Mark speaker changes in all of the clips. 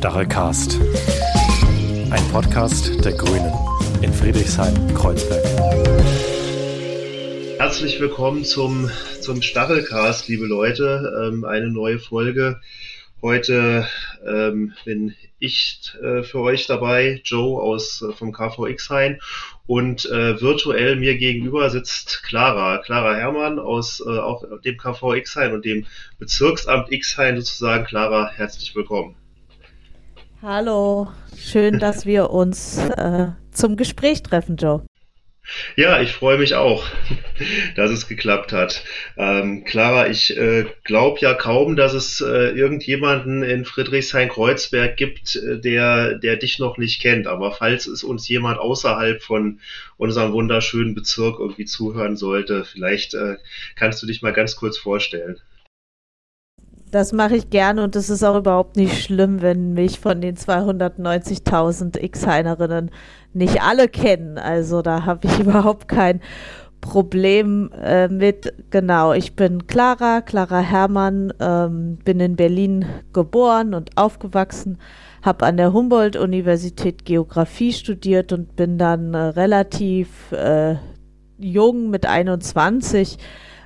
Speaker 1: Stachelcast. Ein Podcast der Grünen in Friedrichshain-Kreuzberg.
Speaker 2: Herzlich willkommen zum, zum Stachelcast, liebe Leute. Ähm, eine neue Folge. Heute ähm, bin ich äh, für euch dabei, Joe aus äh, vom KVX Hain und äh, virtuell mir gegenüber sitzt Clara, Clara Herrmann aus äh, auch dem KVX Hain und dem Bezirksamt X Hain sozusagen. Clara, herzlich willkommen.
Speaker 3: Hallo, schön, dass wir uns äh, zum Gespräch treffen, Joe.
Speaker 2: Ja, ich freue mich auch, dass es geklappt hat. Ähm, Clara, ich äh, glaube ja kaum, dass es äh, irgendjemanden in Friedrichshain-Kreuzberg gibt, äh, der, der dich noch nicht kennt. Aber falls es uns jemand außerhalb von unserem wunderschönen Bezirk irgendwie zuhören sollte, vielleicht äh, kannst du dich mal ganz kurz vorstellen.
Speaker 3: Das mache ich gerne und es ist auch überhaupt nicht schlimm, wenn mich von den 290.000 X-Heinerinnen nicht alle kennen. Also da habe ich überhaupt kein Problem äh, mit. Genau, ich bin Clara, Clara Herrmann, ähm, bin in Berlin geboren und aufgewachsen, habe an der Humboldt-Universität Geografie studiert und bin dann äh, relativ äh, jung mit 21 äh,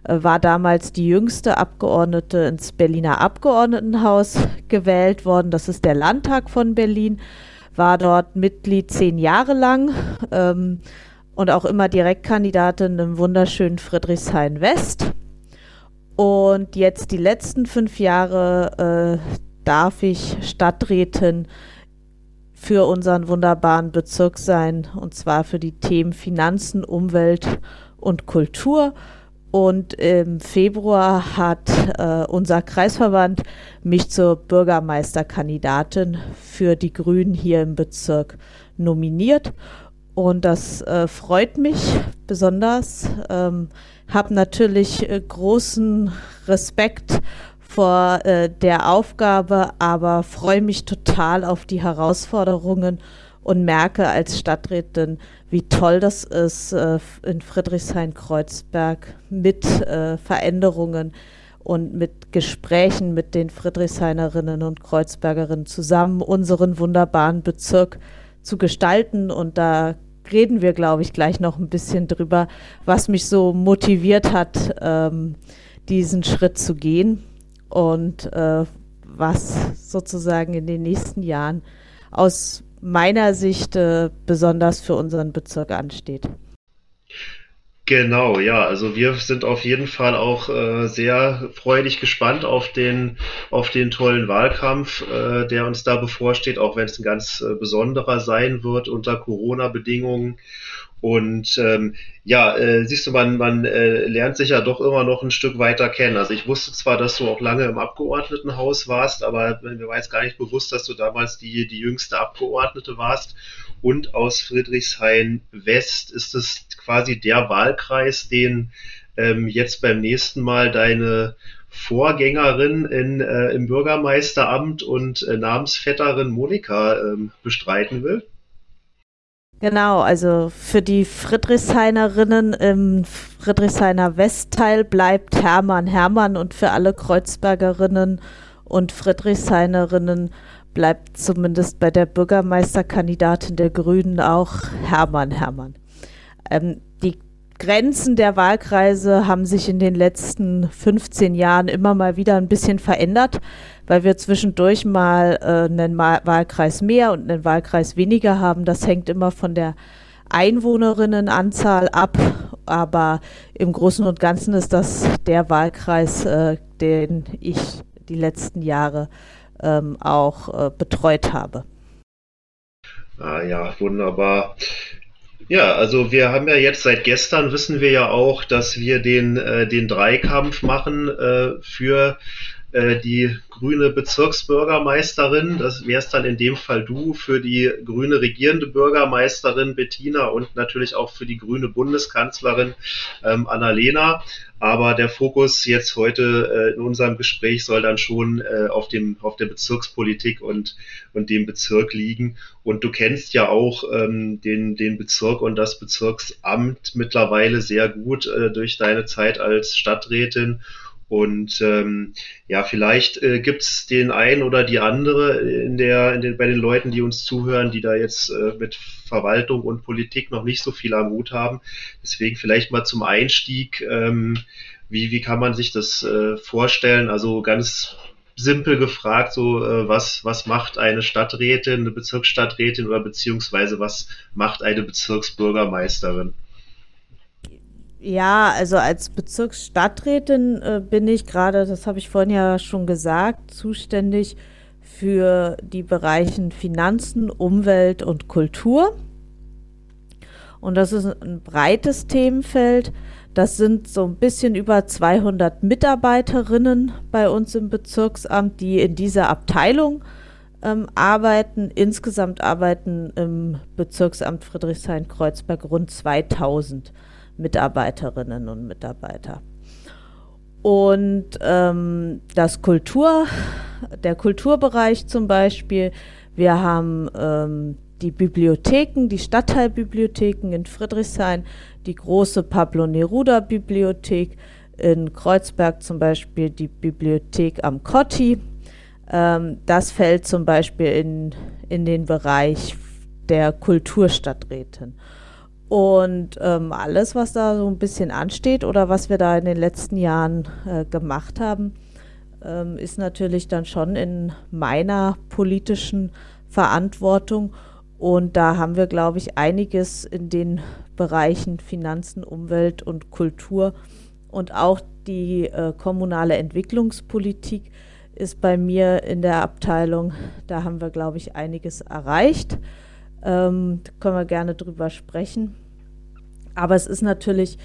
Speaker 3: war damals die jüngste Abgeordnete ins Berliner Abgeordnetenhaus gewählt worden. Das ist der Landtag von Berlin. War dort Mitglied zehn Jahre lang ähm, und auch immer Direktkandidatin im wunderschönen Friedrichshain West. Und jetzt die letzten fünf Jahre äh, darf ich Stadträtin für unseren wunderbaren Bezirk sein, und zwar für die Themen Finanzen, Umwelt und Kultur. Und im Februar hat äh, unser Kreisverband mich zur Bürgermeisterkandidatin für die Grünen hier im Bezirk nominiert. Und das äh, freut mich besonders. Ähm, habe natürlich äh, großen Respekt vor äh, der Aufgabe, aber freue mich total auf die Herausforderungen und merke als Stadträtin, wie toll das ist, äh, in Friedrichshain-Kreuzberg mit äh, Veränderungen und mit Gesprächen mit den Friedrichshainerinnen und Kreuzbergerinnen zusammen unseren wunderbaren Bezirk zu gestalten. Und da reden wir, glaube ich, gleich noch ein bisschen drüber, was mich so motiviert hat, ähm, diesen Schritt zu gehen und äh, was sozusagen in den nächsten Jahren aus meiner Sicht äh, besonders für unseren Bezirk ansteht.
Speaker 2: Genau, ja, also wir sind auf jeden Fall auch äh, sehr freudig gespannt auf den, auf den tollen Wahlkampf, äh, der uns da bevorsteht, auch wenn es ein ganz äh, besonderer sein wird unter Corona-Bedingungen. Und ähm, ja, äh, siehst du, man, man äh, lernt sich ja doch immer noch ein Stück weiter kennen. Also ich wusste zwar, dass du auch lange im Abgeordnetenhaus warst, aber mir war jetzt gar nicht bewusst, dass du damals die, die jüngste Abgeordnete warst. Und aus Friedrichshain West ist es quasi der Wahlkreis, den ähm, jetzt beim nächsten Mal deine Vorgängerin in, äh, im Bürgermeisteramt und äh, Namensvetterin Monika ähm, bestreiten will.
Speaker 3: Genau, also für die Friedrichshainerinnen im Friedrichshainer Westteil bleibt Hermann Hermann und für alle Kreuzbergerinnen und Friedrichshainerinnen bleibt zumindest bei der Bürgermeisterkandidatin der Grünen auch Hermann Hermann. Ähm, die Grenzen der Wahlkreise haben sich in den letzten 15 Jahren immer mal wieder ein bisschen verändert weil wir zwischendurch mal äh, einen Wahlkreis mehr und einen Wahlkreis weniger haben. Das hängt immer von der Einwohnerinnenanzahl ab, aber im Großen und Ganzen ist das der Wahlkreis, äh, den ich die letzten Jahre ähm, auch äh, betreut habe.
Speaker 2: Ah ja, wunderbar. Ja, also wir haben ja jetzt seit gestern wissen wir ja auch, dass wir den, äh, den Dreikampf machen äh, für äh, die grüne Bezirksbürgermeisterin, das wärst dann in dem Fall du, für die grüne regierende Bürgermeisterin Bettina und natürlich auch für die grüne Bundeskanzlerin ähm, Annalena. Aber der Fokus jetzt heute äh, in unserem Gespräch soll dann schon äh, auf, dem, auf der Bezirkspolitik und, und dem Bezirk liegen. Und du kennst ja auch ähm, den, den Bezirk und das Bezirksamt mittlerweile sehr gut äh, durch deine Zeit als Stadträtin Und ähm, ja, vielleicht äh, gibt es den einen oder die andere in der, in den, bei den Leuten, die uns zuhören, die da jetzt äh, mit Verwaltung und Politik noch nicht so viel am Hut haben. Deswegen vielleicht mal zum Einstieg, ähm, wie, wie kann man sich das äh, vorstellen? Also ganz simpel gefragt, so äh, was, was macht eine Stadträtin, eine Bezirksstadträtin oder beziehungsweise was macht eine Bezirksbürgermeisterin?
Speaker 3: Ja, also als Bezirksstadträtin äh, bin ich gerade, das habe ich vorhin ja schon gesagt, zuständig für die Bereichen Finanzen, Umwelt und Kultur. Und das ist ein breites Themenfeld. Das sind so ein bisschen über 200 Mitarbeiterinnen bei uns im Bezirksamt, die in dieser Abteilung ähm, arbeiten. Insgesamt arbeiten im Bezirksamt Friedrichshain-Kreuzberg rund 2000 Mitarbeiterinnen und Mitarbeiter. Und ähm, das Kultur, der Kulturbereich zum Beispiel, wir haben ähm, die Bibliotheken, die Stadtteilbibliotheken in Friedrichshain, die große Pablo Neruda Bibliothek, in Kreuzberg zum Beispiel die Bibliothek am Cotti. Ähm, das fällt zum Beispiel in, in den Bereich der Kulturstadträtin. Und ähm, alles, was da so ein bisschen ansteht oder was wir da in den letzten Jahren äh, gemacht haben, ähm, ist natürlich dann schon in meiner politischen Verantwortung. Und da haben wir, glaube ich, einiges in den Bereichen Finanzen, Umwelt und Kultur und auch die äh, kommunale Entwicklungspolitik ist bei mir in der Abteilung. Da haben wir, glaube ich, einiges erreicht. Ähm, können wir gerne drüber sprechen. Aber es ist natürlich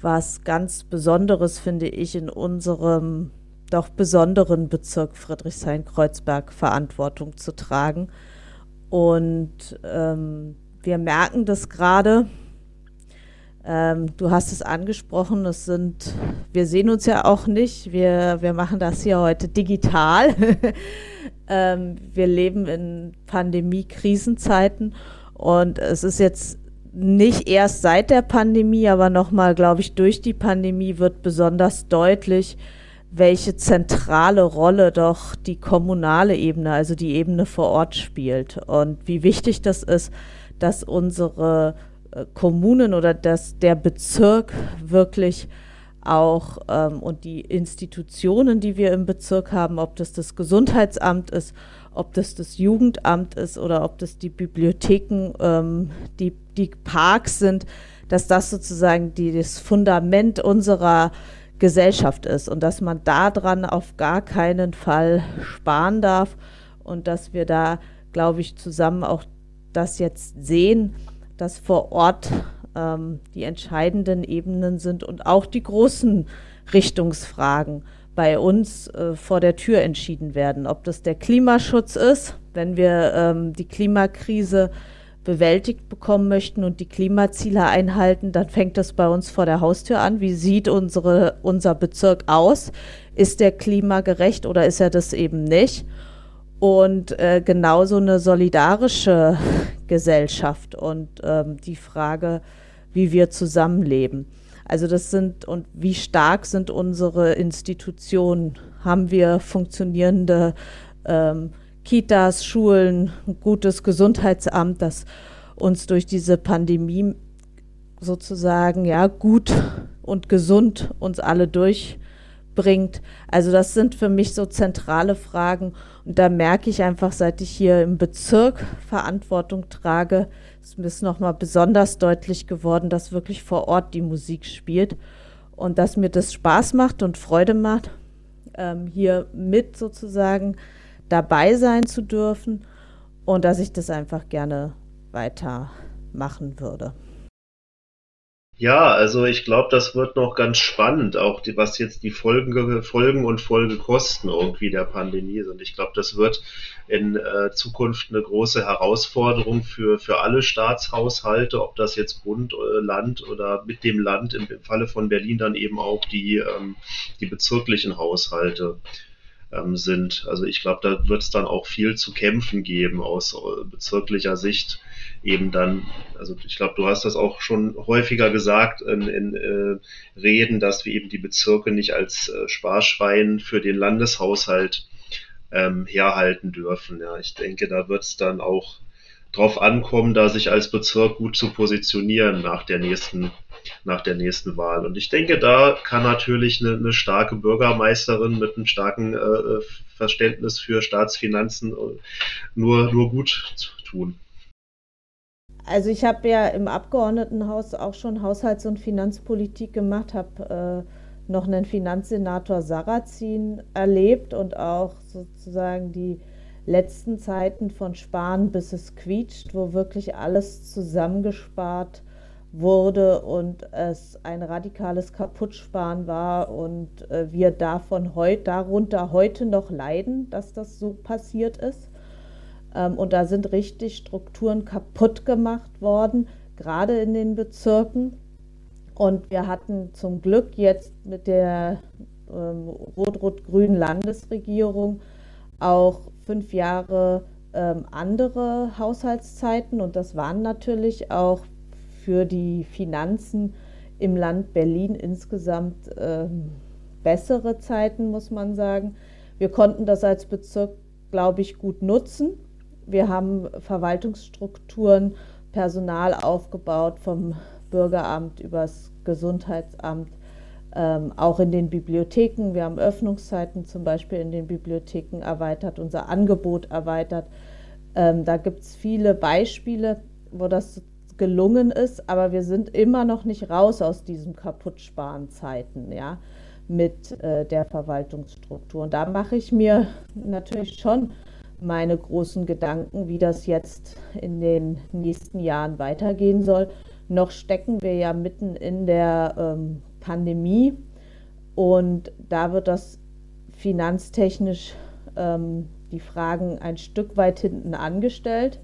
Speaker 3: was ganz Besonderes, finde ich, in unserem doch besonderen Bezirk Friedrichshain-Kreuzberg Verantwortung zu tragen. Und ähm, wir merken das gerade. Ähm, du hast es angesprochen, es sind, wir sehen uns ja auch nicht, wir, wir machen das hier heute digital. ähm, wir leben in Pandemie-Krisenzeiten und es ist jetzt nicht erst seit der Pandemie, aber nochmal, glaube ich, durch die Pandemie wird besonders deutlich, welche zentrale Rolle doch die kommunale Ebene, also die Ebene vor Ort spielt. Und wie wichtig das ist, dass unsere äh, Kommunen oder dass der Bezirk wirklich auch ähm, und die Institutionen, die wir im Bezirk haben, ob das das Gesundheitsamt ist, ob das das Jugendamt ist oder ob das die Bibliotheken, ähm, die, die Parks sind, dass das sozusagen die, das Fundament unserer Gesellschaft ist und dass man daran auf gar keinen Fall sparen darf und dass wir da, glaube ich, zusammen auch das jetzt sehen, dass vor Ort ähm, die entscheidenden Ebenen sind und auch die großen Richtungsfragen bei uns äh, vor der Tür entschieden werden. Ob das der Klimaschutz ist, wenn wir ähm, die Klimakrise bewältigt bekommen möchten und die Klimaziele einhalten, dann fängt das bei uns vor der Haustür an. Wie sieht unsere, unser Bezirk aus? Ist der klimagerecht oder ist er das eben nicht? Und äh, genauso eine solidarische Gesellschaft und ähm, die Frage, wie wir zusammenleben. Also das sind und wie stark sind unsere Institutionen? Haben wir funktionierende ähm, Kitas, Schulen, ein gutes Gesundheitsamt, das uns durch diese Pandemie sozusagen ja gut und gesund uns alle durchbringt. Also das sind für mich so zentrale Fragen und da merke ich einfach, seit ich hier im Bezirk Verantwortung trage, ist es nochmal besonders deutlich geworden, dass wirklich vor Ort die Musik spielt und dass mir das Spaß macht und Freude macht, ähm, hier mit sozusagen dabei sein zu dürfen und dass ich das einfach gerne weitermachen würde.
Speaker 2: Ja, also ich glaube, das wird noch ganz spannend, auch die, was jetzt die Folgen, Folgen und Folgekosten irgendwie der Pandemie sind. Ich glaube, das wird in äh, Zukunft eine große Herausforderung für, für alle Staatshaushalte, ob das jetzt Bund, äh, Land oder mit dem Land, im, im Falle von Berlin dann eben auch die, ähm, die bezirklichen Haushalte ähm, sind. Also ich glaube, da wird es dann auch viel zu kämpfen geben aus äh, bezirklicher Sicht eben dann, also ich glaube, du hast das auch schon häufiger gesagt in, in äh, Reden, dass wir eben die Bezirke nicht als äh, Sparschwein für den Landeshaushalt ähm, herhalten dürfen. Ja, ich denke, da wird es dann auch drauf ankommen, da sich als Bezirk gut zu positionieren nach der nächsten, nach der nächsten Wahl. Und ich denke, da kann natürlich eine, eine starke Bürgermeisterin mit einem starken äh, Verständnis für Staatsfinanzen nur, nur gut tun.
Speaker 3: Also ich habe ja im Abgeordnetenhaus auch schon Haushalts- und Finanzpolitik gemacht, habe äh, noch einen Finanzsenator Sarrazin erlebt und auch sozusagen die letzten Zeiten von Sparen bis es quietscht, wo wirklich alles zusammengespart wurde und es ein radikales Kaputtsparen war und äh, wir davon heut, darunter heute noch leiden, dass das so passiert ist. Ähm, und da sind richtig Strukturen kaputt gemacht worden, gerade in den Bezirken. Und wir hatten zum Glück jetzt mit der ähm, rot-rot-grünen Landesregierung auch fünf Jahre ähm, andere Haushaltszeiten und das waren natürlich auch für die Finanzen im Land Berlin insgesamt ähm, bessere Zeiten, muss man sagen. Wir konnten das als Bezirk, glaube ich, gut nutzen. Wir haben Verwaltungsstrukturen, Personal aufgebaut vom Bürgeramt übers Gesundheitsamt ähm, auch in den Bibliotheken. Wir haben Öffnungszeiten zum Beispiel in den Bibliotheken erweitert, unser Angebot erweitert. Ähm, da gibt es viele Beispiele, wo das gelungen ist, aber wir sind immer noch nicht raus aus diesen Kaputtsparenzeiten, ja, mit äh, der Verwaltungsstruktur. Und da mache ich mir natürlich schon meine großen Gedanken, wie das jetzt in den nächsten Jahren weitergehen soll. Noch stecken wir ja mitten in der ähm, Pandemie. Und da wird das finanztechnisch ähm, die Fragen ein Stück weit hinten angestellt.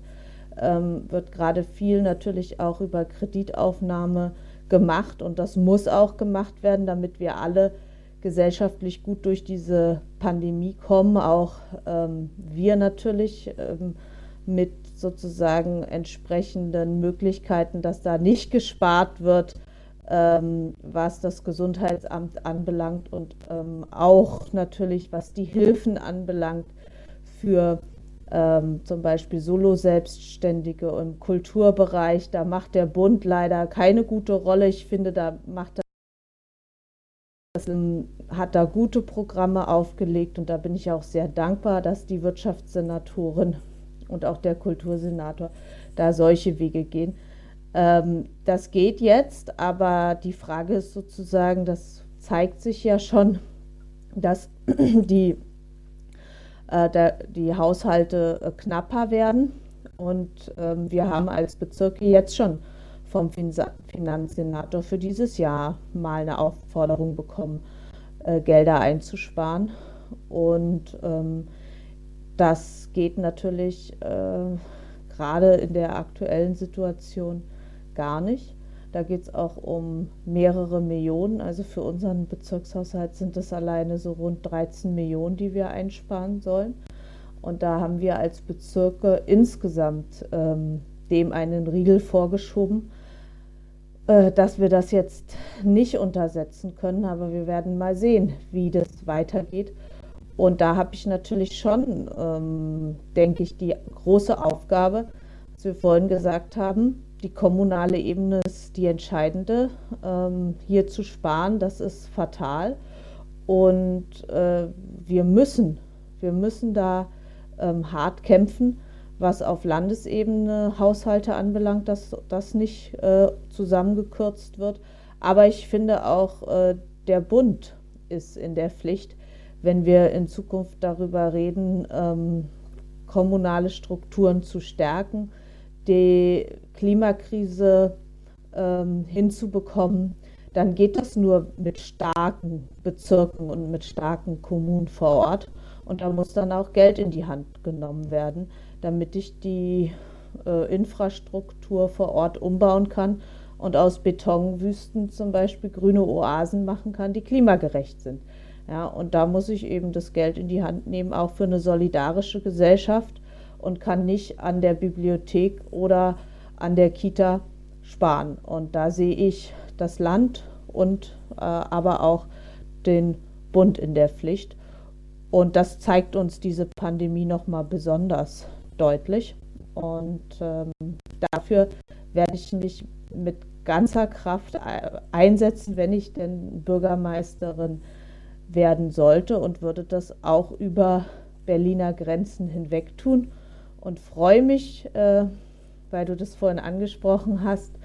Speaker 3: Ähm, wird gerade viel natürlich auch über Kreditaufnahme gemacht und das muss auch gemacht werden, damit wir alle gesellschaftlich gut durch diese Pandemie kommen. Auch ähm, wir natürlich ähm, mit sozusagen entsprechenden Möglichkeiten, dass da nicht gespart wird, ähm, was das Gesundheitsamt anbelangt und ähm, auch natürlich, was die Hilfen anbelangt für ähm, zum Beispiel Solo-Selbstständige im Kulturbereich. Da macht der Bund leider keine gute Rolle. Ich finde, da macht hat da gute Programme aufgelegt und da bin ich auch sehr dankbar, dass die Wirtschaftssenatorin und auch der Kultursenator da solche Wege gehen. Ähm, das geht jetzt, aber die Frage ist sozusagen, das zeigt sich ja schon, dass die, äh, der, die Haushalte äh, knapper werden. Und ähm, wir haben als Bezirke jetzt schon vom Finanzsenator für dieses Jahr mal eine Aufforderung bekommen, äh, Gelder einzusparen. Und ähm, das geht natürlich äh, gerade in der aktuellen Situation gar nicht. Da geht es auch um mehrere Millionen. Also für unseren Bezirkshaushalt sind es alleine so rund 13 Millionen, die wir einsparen sollen. Und da haben wir als Bezirke insgesamt ähm, dem einen Riegel vorgeschoben, dass wir das jetzt nicht untersetzen können. Aber wir werden mal sehen, wie das weitergeht. Und da habe ich natürlich schon, ähm, denke ich, die große Aufgabe, was wir vorhin gesagt haben, die kommunale Ebene ist die entscheidende. Ähm, hier zu sparen, das ist fatal. Und äh, wir müssen, wir müssen da ähm, hart kämpfen, was auf Landesebene Haushalte anbelangt, dass das nicht äh, zusammengekürzt wird. Aber ich finde auch, äh, der Bund ist in der Pflicht, wenn wir in Zukunft darüber reden, ähm, kommunale Strukturen zu stärken die Klimakrise ähm, hinzubekommen, dann geht das nur mit starken Bezirken und mit starken Kommunen vor Ort. Und da muss dann auch Geld in die Hand genommen werden, damit ich die äh, Infrastruktur vor Ort umbauen kann und aus Betonwüsten zum Beispiel grüne Oasen machen kann, die klimagerecht sind. Ja, und da muss ich eben das Geld in die Hand nehmen, auch für eine solidarische Gesellschaft und kann nicht an der Bibliothek oder an der Kita sparen. Und da sehe ich das Land und äh, aber auch den Bund in der Pflicht. Und das zeigt uns diese Pandemie nochmal besonders deutlich. Und ähm, dafür werde ich mich mit ganzer Kraft einsetzen, wenn ich denn Bürgermeisterin werden sollte und würde das auch über Berliner Grenzen hinweg tun und freue mich, äh, weil du das vorhin angesprochen hast,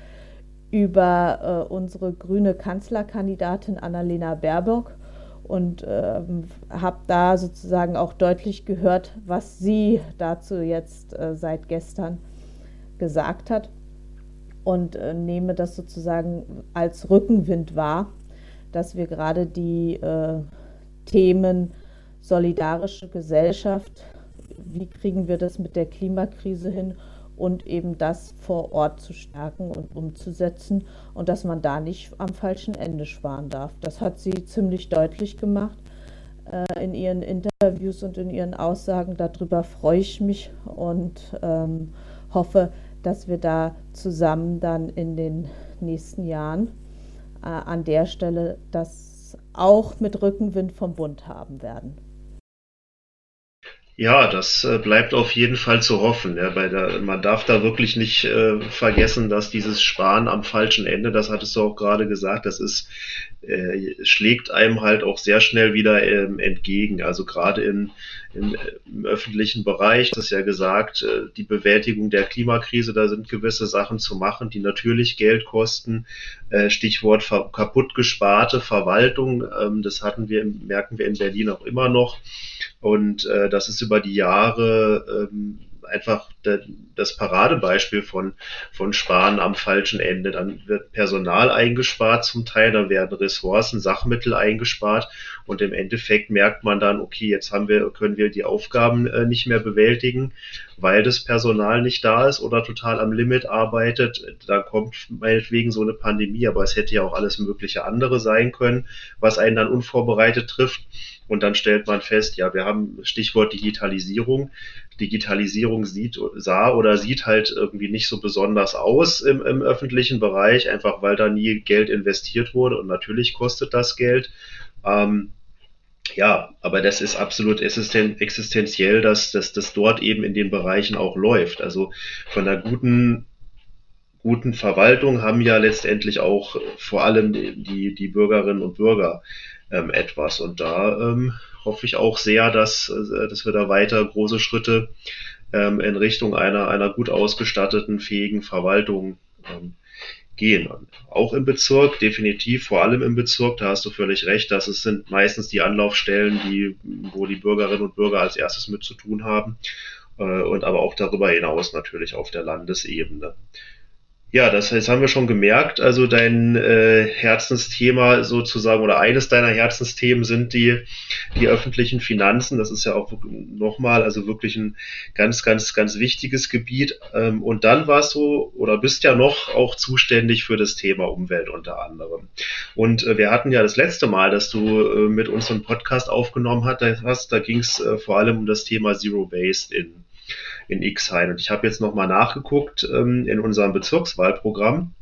Speaker 3: über äh, unsere grüne Kanzlerkandidatin Annalena Baerbock und ähm, habe da sozusagen auch deutlich gehört, was sie dazu jetzt äh, seit gestern gesagt hat. Und äh, nehme das sozusagen als Rückenwind wahr, dass wir gerade die äh, Themen solidarische Gesellschaft, wie kriegen wir das mit der Klimakrise hin und eben das vor Ort zu stärken und umzusetzen und dass man da nicht am falschen Ende sparen darf. Das hat sie ziemlich deutlich gemacht äh, in ihren Interviews und in ihren Aussagen. Darüber freue ich mich und ähm, hoffe, dass wir da zusammen dann in den nächsten Jahren äh, an der Stelle das auch mit Rückenwind vom Bund haben werden.
Speaker 2: Ja, das äh, bleibt auf jeden Fall zu hoffen. Ja, bei der, man darf da wirklich nicht äh, vergessen, dass dieses Sparen am falschen Ende, das hattest du auch gerade gesagt, das ist, äh, schlägt einem halt auch sehr schnell wieder ähm, entgegen. Also gerade in, in, im öffentlichen Bereich, das ist ja gesagt, äh, die Bewältigung der Klimakrise, da sind gewisse Sachen zu machen, die natürlich Geld kosten. Äh, Stichwort kaputt gesparte Verwaltung, ähm, das hatten wir, merken wir in Berlin auch immer noch. Und äh, das ist über die Jahre ähm, einfach das Paradebeispiel von, von Sparen am falschen Ende. Dann wird Personal eingespart zum Teil, dann werden Ressourcen, Sachmittel eingespart und im Endeffekt merkt man dann, okay, jetzt haben wir, können wir die Aufgaben äh, nicht mehr bewältigen, weil das Personal nicht da ist oder total am Limit arbeitet. Da kommt meinetwegen so eine Pandemie, aber es hätte ja auch alles mögliche andere sein können, was einen dann unvorbereitet trifft. Und dann stellt man fest, ja, wir haben Stichwort Digitalisierung. Digitalisierung sieht, sah oder sieht halt irgendwie nicht so besonders aus im, im öffentlichen Bereich, einfach weil da nie Geld investiert wurde und natürlich kostet das Geld. Ähm, ja, aber das ist absolut existen existenziell, dass, dass das dort eben in den Bereichen auch läuft. Also von einer guten guten Verwaltung haben ja letztendlich auch vor allem die, die Bürgerinnen und Bürger ähm, etwas. Und da ähm, hoffe ich auch sehr, dass, äh, dass wir da weiter große Schritte ähm, in Richtung einer, einer gut ausgestatteten, fähigen Verwaltung ähm, gehen. Auch im Bezirk, definitiv, vor allem im Bezirk, da hast du völlig recht, dass es sind meistens die Anlaufstellen, die, wo die Bürgerinnen und Bürger als erstes mit zu tun haben. Äh, und aber auch darüber hinaus natürlich auf der Landesebene. Ja, das, das haben wir schon gemerkt. Also dein äh, Herzensthema sozusagen oder eines deiner Herzensthemen sind die, die öffentlichen Finanzen. Das ist ja auch nochmal, also wirklich ein ganz, ganz, ganz wichtiges Gebiet. Ähm, und dann warst du oder bist ja noch auch zuständig für das Thema Umwelt unter anderem. Und äh, wir hatten ja das letzte Mal, dass du äh, mit uns einen Podcast aufgenommen hast, da ging es äh, vor allem um das Thema Zero Waste in in X-Hain. Und ich habe jetzt nochmal nachgeguckt ähm, in unserem Bezirkswahlprogramm.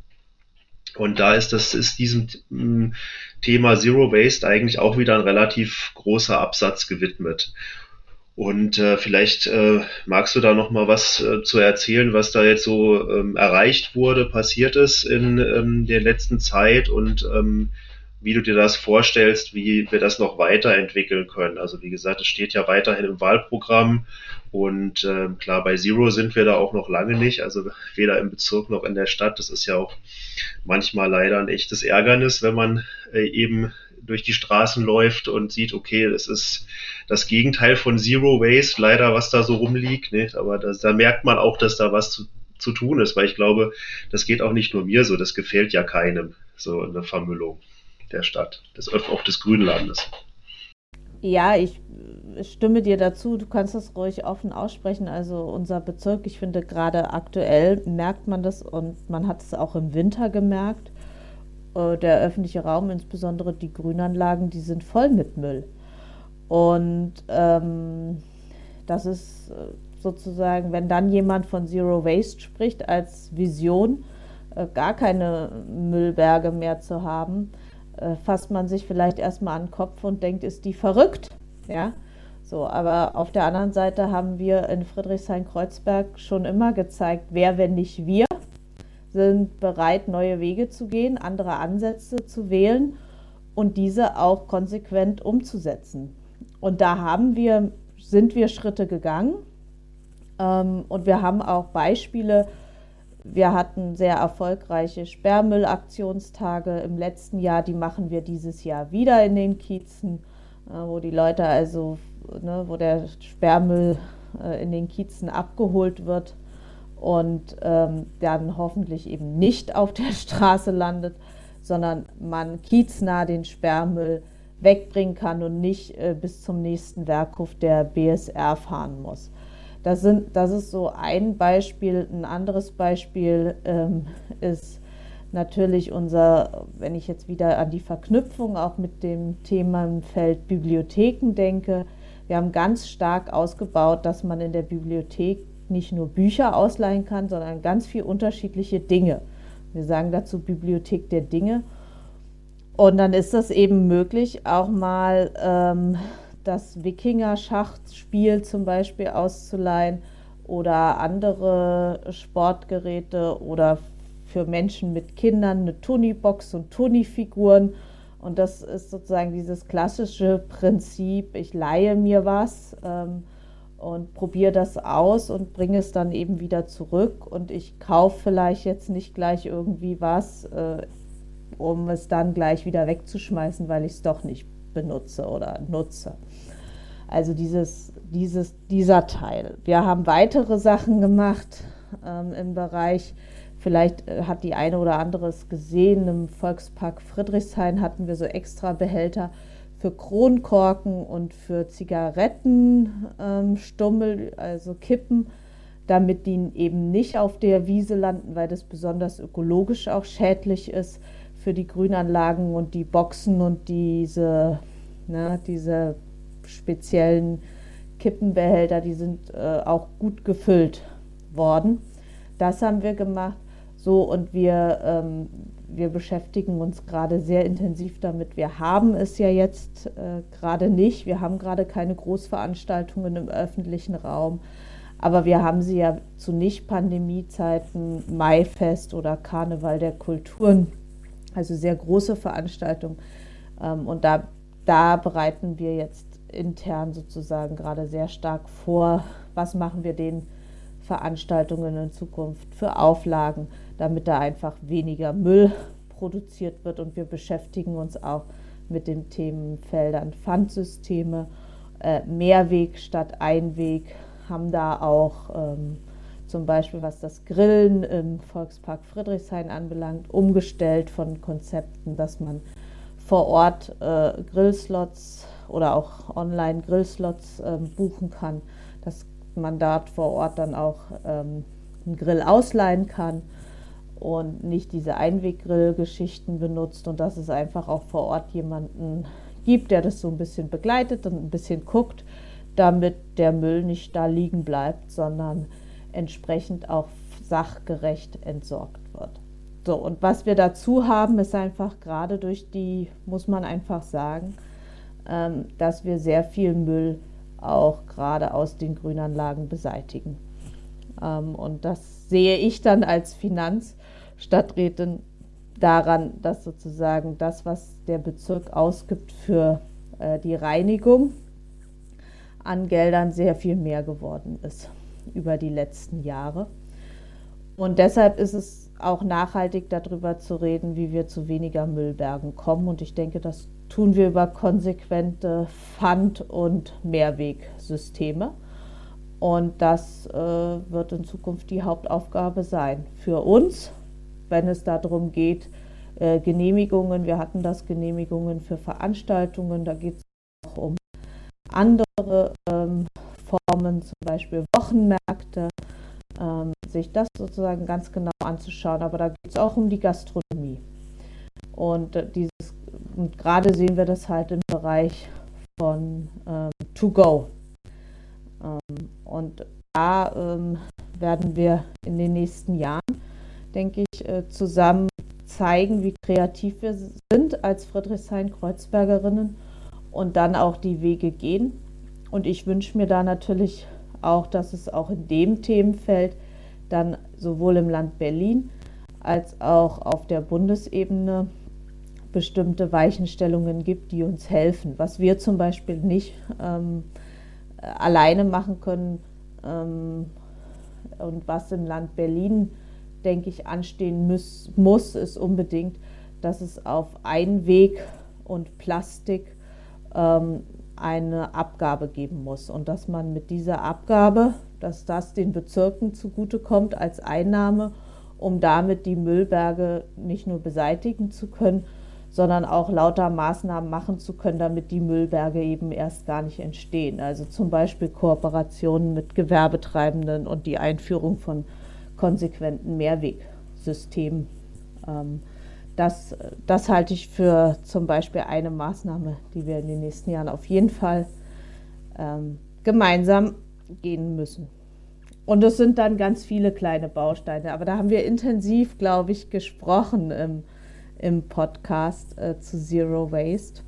Speaker 2: Und da ist das ist diesem ähm, Thema Zero Waste eigentlich auch wieder ein relativ großer Absatz gewidmet. Und äh, vielleicht äh, magst du da noch mal was äh, zu erzählen, was da jetzt so ähm, erreicht wurde, passiert ist in ähm, der letzten Zeit und ähm, wie du dir das vorstellst, wie wir das noch weiterentwickeln können. Also wie gesagt, es steht ja weiterhin im Wahlprogramm und äh, klar, bei Zero sind wir da auch noch lange nicht, also weder im Bezirk noch in der Stadt. Das ist ja auch manchmal leider ein echtes Ärgernis, wenn man äh, eben durch die Straßen läuft und sieht, okay, das ist das Gegenteil von Zero Waste, leider, was da so rumliegt. Nicht? Aber das, da merkt man auch, dass da was zu, zu tun ist, weil ich glaube, das geht auch nicht nur mir so, das gefällt ja keinem, so eine Vermüllung der Stadt, des, auch des Grünlandes.
Speaker 3: Ja, ich stimme dir dazu. Du kannst das ruhig offen aussprechen. Also unser Bezirk, ich finde gerade aktuell merkt man das und man hat es auch im Winter gemerkt. Äh, der öffentliche Raum, insbesondere die Grünanlagen, die sind voll mit Müll. Und ähm, das ist äh, sozusagen, wenn dann jemand von Zero Waste spricht als Vision, äh, gar keine Müllberge mehr zu haben, äh, fasst man sich vielleicht erstmal an den Kopf und denkt, ist die verrückt? Ja. So, aber auf der anderen Seite haben wir in Friedrichshain-Kreuzberg schon immer gezeigt, wer, wenn nicht wir, sind bereit, neue Wege zu gehen, andere Ansätze zu wählen und diese auch konsequent umzusetzen. Und da haben wir, sind wir Schritte gegangen ähm, und wir haben auch Beispiele. Wir hatten sehr erfolgreiche Sperrmüllaktionstage im letzten Jahr, die machen wir dieses Jahr wieder in den Kiezen, äh, wo die Leute also, ne, wo der Sperrmüll äh, in den Kiezen abgeholt wird und ähm, dann hoffentlich eben nicht auf der Straße landet, sondern man kieznah den Sperrmüll wegbringen kann und nicht äh, bis zum nächsten Werkhof der BSR fahren muss. Das, sind, das ist so ein Beispiel. Ein anderes Beispiel ähm, ist natürlich unser, wenn ich jetzt wieder an die Verknüpfung auch mit dem Thema im Feld Bibliotheken denke. Wir haben ganz stark ausgebaut, dass man in der Bibliothek nicht nur Bücher ausleihen kann, sondern ganz viele unterschiedliche Dinge. Wir sagen dazu Bibliothek der Dinge. Und dann ist das eben möglich, auch mal ähm, das Wikinger-Schachspiel zum Beispiel auszuleihen oder andere Sportgeräte oder für Menschen mit Kindern eine Tony-Box und Tony-Figuren. Und das ist sozusagen dieses klassische Prinzip, ich leihe mir was. Ähm, und probiere das aus und bringe es dann eben wieder zurück. Und ich kaufe vielleicht jetzt nicht gleich irgendwie was, äh, um es dann gleich wieder wegzuschmeißen, weil ich es doch nicht benutze oder nutze. Also dieses, dieses, dieser Teil. Wir haben weitere Sachen gemacht ähm, im Bereich, vielleicht äh, hat die eine oder andere es gesehen, im Volkspark Friedrichshain hatten wir so extra Behälter für Kronkorken und für Zigarettenstummel, ähm, also Kippen, damit die eben nicht auf der Wiese landen, weil das besonders ökologisch auch schädlich ist für die Grünanlagen und die Boxen und diese, ne, diese speziellen Kippenbehälter, die sind äh, auch gut gefüllt worden. Das haben wir gemacht. So, und wir ähm, wir beschäftigen uns gerade sehr intensiv damit. Wir haben es ja jetzt äh, gerade nicht. Wir haben gerade keine Großveranstaltungen im öffentlichen Raum. Aber wir haben sie ja zu Nicht-Pandemie-Zeiten, Maifest oder Karneval der Kulturen, also sehr große Veranstaltungen. Ähm, und da, da bereiten wir jetzt intern sozusagen gerade sehr stark vor, was machen wir den Veranstaltungen in Zukunft für Auflagen damit da einfach weniger Müll produziert wird. Und wir beschäftigen uns auch mit den Themenfeldern Pfandsysteme, äh, Mehrweg statt Einweg, haben da auch ähm, zum Beispiel, was das Grillen im Volkspark Friedrichshain anbelangt, umgestellt von Konzepten, dass man vor Ort äh, Grillslots oder auch online Grillslots äh, buchen kann, dass man dort vor Ort dann auch ähm, einen Grill ausleihen kann und nicht diese Einweggrill-Geschichten benutzt und dass es einfach auch vor Ort jemanden gibt, der das so ein bisschen begleitet und ein bisschen guckt, damit der Müll nicht da liegen bleibt, sondern entsprechend auch sachgerecht entsorgt wird. So, und was wir dazu haben, ist einfach gerade durch die, muss man einfach sagen, ähm, dass wir sehr viel Müll auch gerade aus den Grünanlagen beseitigen. Ähm, und das sehe ich dann als Finanz- Stadträtin daran, dass sozusagen das, was der Bezirk ausgibt für äh, die Reinigung an Geldern sehr viel mehr geworden ist über die letzten Jahre. Und deshalb ist es auch nachhaltig darüber zu reden, wie wir zu weniger Müllbergen kommen. Und ich denke, das tun wir über konsequente Pfand- und Mehrwegsysteme. Und das äh, wird in Zukunft die Hauptaufgabe sein für uns wenn es darum geht, äh, Genehmigungen, wir hatten das Genehmigungen für Veranstaltungen, da geht es auch um andere ähm, Formen, zum Beispiel Wochenmärkte, ähm, sich das sozusagen ganz genau anzuschauen. Aber da geht es auch um die Gastronomie. Und, äh, dieses, und gerade sehen wir das halt im Bereich von ähm, To Go. Ähm, Und da ähm, werden wir in den nächsten Jahren, denke ich, äh, zusammen zeigen, wie kreativ wir sind als Friedrichshain-Kreuzbergerinnen und dann auch die Wege gehen. Und ich wünsche mir da natürlich auch, dass es auch in dem Themenfeld dann sowohl im Land Berlin als auch auf der Bundesebene bestimmte Weichenstellungen gibt, die uns helfen. Was wir zum Beispiel nicht ähm, alleine machen können ähm, und was im Land Berlin, denke ich, anstehen muss, muss, ist unbedingt, dass es auf Einweg und Plastik ähm, eine Abgabe geben muss und dass man mit dieser Abgabe, dass das den Bezirken zugutekommt als Einnahme, um damit die Müllberge nicht nur beseitigen zu können, sondern auch lauter Maßnahmen machen zu können, damit die Müllberge eben erst gar nicht entstehen. Also zum Beispiel Kooperationen mit Gewerbetreibenden und die Einführung von konsequenten Mehrwegsystemen. Ähm, das, das halte ich für zum Beispiel eine Maßnahme, die wir in den nächsten Jahren auf jeden Fall ähm, gemeinsam gehen müssen. Und es sind dann ganz viele kleine Bausteine. Aber da haben wir intensiv, glaube ich, gesprochen im, im Podcast äh, zu Zero Waste.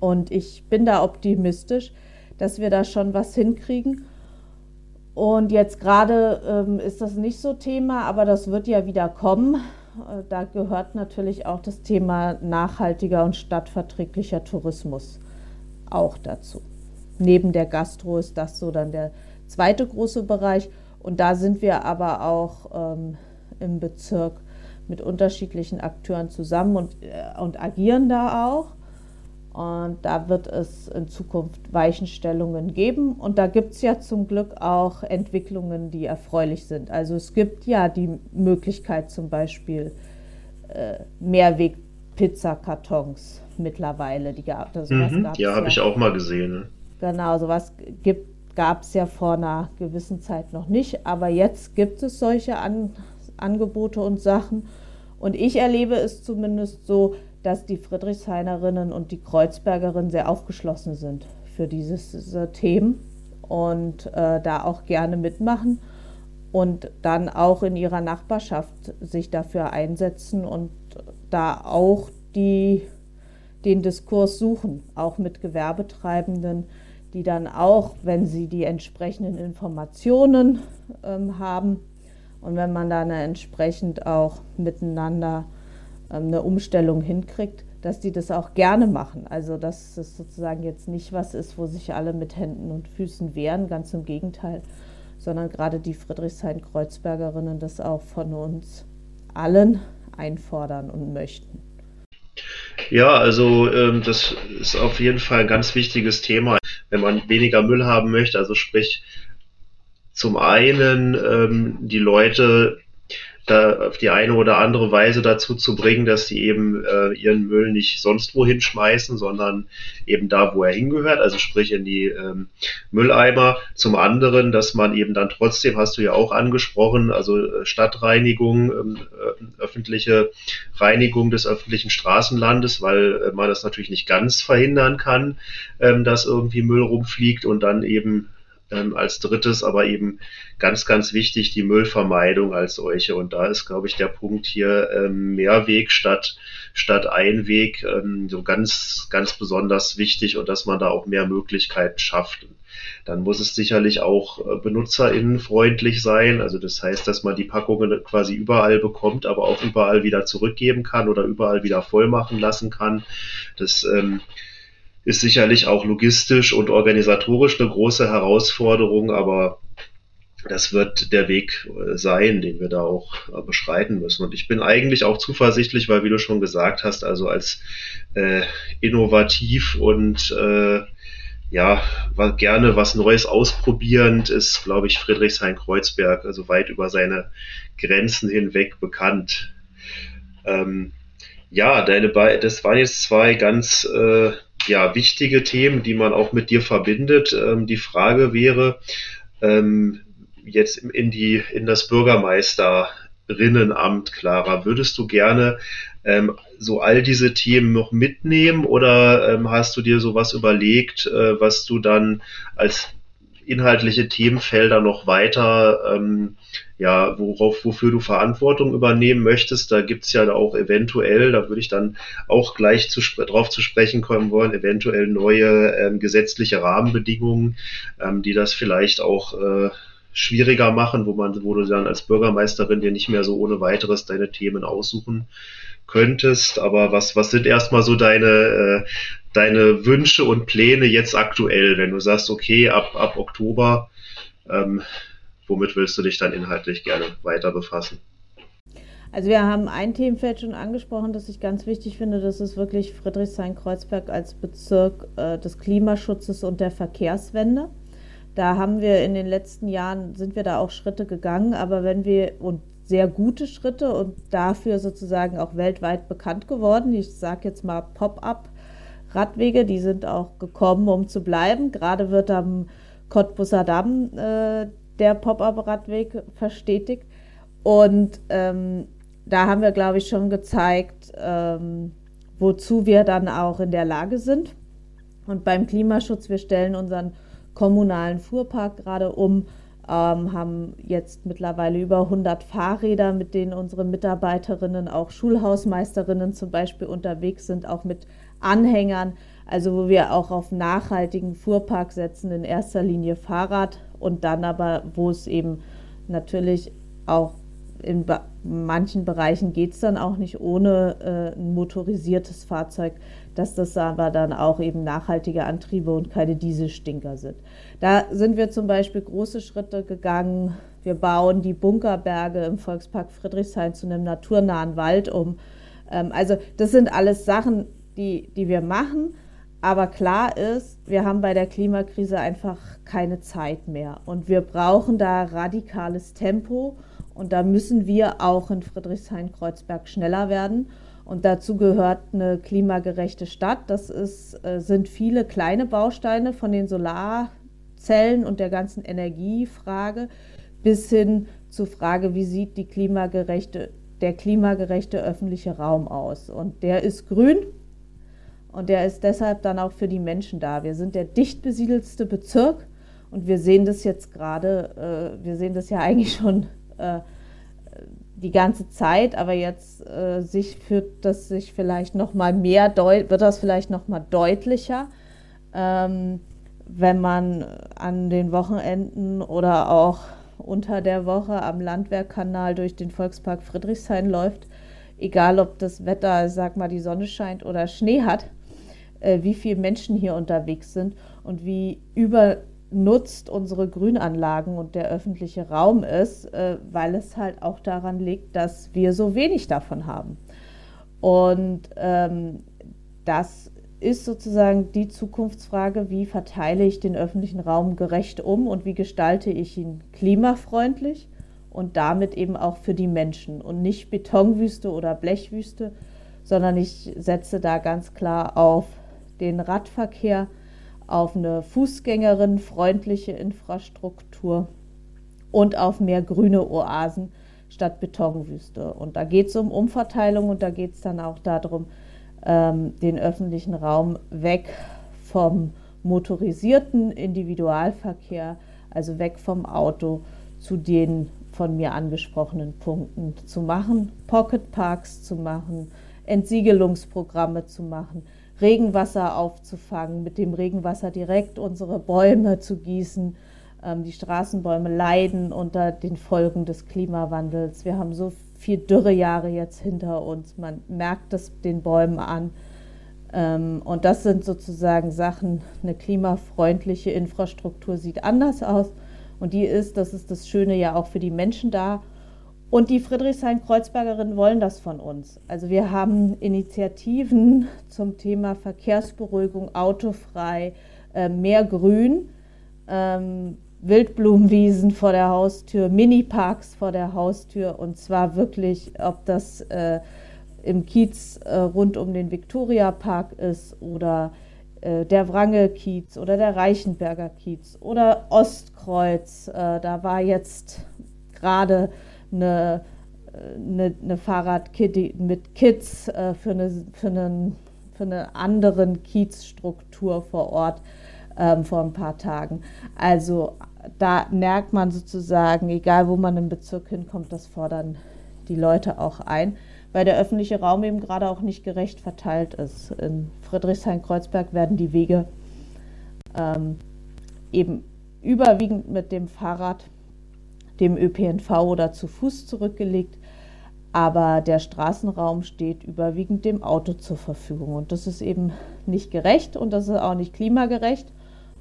Speaker 3: Und ich bin da optimistisch, dass wir da schon was hinkriegen. Und jetzt gerade ähm, ist das nicht so Thema, aber das wird ja wieder kommen. Äh, da gehört natürlich auch das Thema nachhaltiger und stadtverträglicher Tourismus auch dazu. Neben der Gastro ist das so dann der zweite große Bereich. Und da sind wir aber auch ähm, im Bezirk mit unterschiedlichen Akteuren zusammen und, äh, und agieren da auch. Und da wird es in Zukunft Weichenstellungen geben. Und da gibt es ja zum Glück auch Entwicklungen, die erfreulich sind. Also es gibt ja die Möglichkeit zum Beispiel äh, Mehrweg-Pizzakartons mittlerweile. Die
Speaker 2: gab, also mhm, ja, habe ja. ich auch mal gesehen. Ne?
Speaker 3: Genau, sowas gab es ja vor einer gewissen Zeit noch nicht. Aber jetzt gibt es solche An Angebote und Sachen. Und ich erlebe es zumindest so, dass die Friedrichshainerinnen und die Kreuzbergerinnen sehr aufgeschlossen sind für dieses, diese Themen und äh, da auch gerne mitmachen und dann auch in ihrer Nachbarschaft sich dafür einsetzen und da auch die, den Diskurs suchen, auch mit Gewerbetreibenden, die dann auch, wenn sie die entsprechenden Informationen ähm, haben und wenn man dann entsprechend auch miteinander ähm, eine Umstellung hinkriegt, dass die das auch gerne machen. Also dass es sozusagen jetzt nicht was ist, wo sich alle mit Händen und Füßen wehren, ganz im Gegenteil, sondern gerade die Friedrichshain-Kreuzbergerinnen das auch von uns allen einfordern und möchten.
Speaker 2: Ja, also ähm, das ist auf jeden Fall ein ganz wichtiges Thema, wenn man weniger Müll haben möchte. Also sprich, zum einen ähm, die Leute da auf die eine oder andere Weise dazu zu bringen, dass sie eben äh, ihren Müll nicht sonst wohin schmeißen, sondern eben da, wo er hingehört, also sprich in die ähm, Mülleimer. Zum anderen, dass man eben dann trotzdem, hast du ja auch angesprochen, also äh, Stadtreinigung, ähm, äh, öffentliche Reinigung des öffentlichen Straßenlandes, weil äh, man das natürlich nicht ganz verhindern kann, ähm, dass irgendwie Müll rumfliegt und dann eben ähm, als drittes aber eben ganz, ganz wichtig die Müllvermeidung als solche. Und da ist, glaube ich, der Punkt hier ähm, Mehrweg statt, statt Einweg ähm, so ganz, ganz besonders wichtig und dass man da auch mehr Möglichkeiten schafft. Dann muss es sicherlich auch äh, benutzerinnenfreundlich sein. Also das heißt, dass man die Packungen quasi überall bekommt, aber auch überall wieder zurückgeben kann oder überall wieder voll machen lassen kann. Das ähm, ist sicherlich auch logistisch und organisatorisch eine große Herausforderung, aber das wird der Weg äh, sein, den wir da auch äh, beschreiten müssen. Und ich bin eigentlich auch zuversichtlich, weil, wie du schon gesagt hast, also als äh, innovativ und äh, ja, gerne was Neues ausprobierend ist, glaube ich, Friedrichshain-Kreuzberg, also weit über seine Grenzen hinweg bekannt. Ähm, ja, deine Be das waren jetzt zwei ganz äh, ja, wichtige Themen, die man auch mit dir verbindet. Ähm, die Frage wäre, ähm, jetzt in die, in das Bürgermeisterinnenamt, Clara, würdest du gerne ähm, so all diese Themen noch mitnehmen oder ähm, hast du dir sowas überlegt, äh, was du dann als inhaltliche Themenfelder noch weiter, ähm, ja, worauf, wofür du Verantwortung übernehmen möchtest. Da gibt's ja auch eventuell, da würde ich dann auch gleich zu, drauf zu sprechen kommen wollen, eventuell neue ähm, gesetzliche Rahmenbedingungen, ähm, die das vielleicht auch äh, schwieriger machen, wo man, wo du dann als Bürgermeisterin dir nicht mehr so ohne weiteres deine Themen aussuchen könntest. Aber was, was sind erstmal so deine, äh, deine Wünsche und Pläne jetzt aktuell, wenn du sagst, okay, ab, ab Oktober, ähm, womit willst du dich dann inhaltlich gerne weiter befassen?
Speaker 3: Also wir haben ein Themenfeld schon angesprochen, das ich ganz wichtig finde, das ist wirklich Friedrichshain-Kreuzberg als Bezirk äh, des Klimaschutzes und der Verkehrswende. Da haben wir in den letzten Jahren, sind wir da auch Schritte gegangen, aber wenn wir, und sehr gute Schritte und dafür sozusagen auch weltweit bekannt geworden. Ich sage jetzt mal Pop-up Radwege, die sind auch gekommen, um zu bleiben. Gerade wird am Cottbusser Damm äh, der Pop-up-Radweg verstetigt. Und ähm, da haben wir, glaube ich, schon gezeigt, ähm, wozu wir dann auch in der Lage sind. Und beim Klimaschutz, wir stellen unseren kommunalen Fuhrpark gerade um, ähm, haben jetzt mittlerweile über 100 Fahrräder, mit denen unsere Mitarbeiterinnen, auch Schulhausmeisterinnen zum Beispiel unterwegs sind, auch mit Anhängern, also wo wir auch auf nachhaltigen Fuhrpark setzen, in erster Linie Fahrrad und dann aber, wo es eben natürlich auch in manchen Bereichen geht es dann auch nicht ohne äh, ein motorisiertes Fahrzeug, dass das aber dann auch eben nachhaltige Antriebe und keine Dieselstinker sind. Da sind wir zum Beispiel große Schritte gegangen. Wir bauen die Bunkerberge im Volkspark Friedrichshain zu einem naturnahen Wald um. Ähm, also das sind alles Sachen, die, die wir machen. Aber klar ist, wir haben bei der Klimakrise einfach keine Zeit mehr. Und wir brauchen da radikales Tempo. Und da müssen wir auch in Friedrichshain-Kreuzberg schneller werden. Und dazu gehört eine klimagerechte Stadt. Das ist, äh, sind viele kleine Bausteine von den Solarzellen und der ganzen Energiefrage bis hin zur Frage, wie sieht klimagerechte, der klimagerechte öffentliche Raum aus. Und der ist grün und der ist deshalb dann auch für die Menschen da. Wir sind der dicht besiedelste Bezirk und wir sehen das jetzt gerade, äh, wir sehen das ja eigentlich schon äh, die ganze Zeit, aber jetzt äh, sich führt das sich vielleicht noch mal mehr wird das vielleicht noch mal deutlicher, ähm, wenn man an den Wochenenden oder auch unter der Woche am Landwehrkanal durch den Volkspark Friedrichshain läuft, egal ob das Wetter, sag mal, die Sonne scheint oder Schnee hat, äh, wie viele Menschen hier unterwegs sind und wie über nutzt unsere Grünanlagen und der öffentliche Raum ist, äh, weil es halt auch daran liegt, dass wir so wenig davon haben. Und ähm, das ist sozusagen die Zukunftsfrage, wie verteile ich den öffentlichen Raum gerecht um und wie gestalte ich ihn klimafreundlich und damit eben auch für die Menschen und nicht Betonwüste oder Blechwüste, sondern ich setze da ganz klar auf den Radverkehr, auf eine fußgängerinnenfreundliche Infrastruktur und auf mehr grüne Oasen statt Betonwüste. Und da geht es um Umverteilung und da geht es dann auch darum, ähm, den öffentlichen Raum weg vom motorisierten Individualverkehr, also weg vom Auto, zu den von mir angesprochenen Punkten zu machen, Pocketparks zu machen, Entsiegelungsprogramme zu machen, Regenwasser aufzufangen, mit dem Regenwasser direkt unsere Bäume zu gießen. Ähm, die Straßenbäume leiden unter den Folgen des Klimawandels. Wir haben so viel Dürrejahre jetzt hinter uns. Man merkt es den Bäumen an. Ähm, und das sind sozusagen Sachen, eine klimafreundliche Infrastruktur sieht anders aus. Und die ist, das ist das Schöne ja auch für die Menschen da, und die Friedrichshain-Kreuzbergerinnen wollen das von uns. Also wir haben Initiativen zum Thema Verkehrsberuhigung, autofrei, äh, mehr Grün, ähm, Wildblumenwiesen vor der Haustür, Miniparks vor der Haustür und zwar wirklich, ob das äh, im Kiez äh, rund um den Viktoriapark ist oder der Wrangelkiez oder der Reichenberger Kiez oder Ostkreuz. Da war jetzt gerade eine, eine, eine Fahrradkit mit Kids äh, für, eine, für, einen, für eine anderen Kiezstruktur vor Ort. ähm, vor ein paar Tagen. Also da merkt man sozusagen, egal wo man im Bezirk hinkommt, das fordern die Leute auch ein, weil der öffentliche Raum eben gerade auch nicht gerecht verteilt ist. In Friedrichshain-Kreuzberg werden die Wege ähm, eben überwiegend mit dem Fahrrad, dem ÖPNV oder zu Fuß zurückgelegt, aber der Straßenraum steht überwiegend dem Auto zur Verfügung. Und das ist eben nicht gerecht und das ist auch nicht klimagerecht.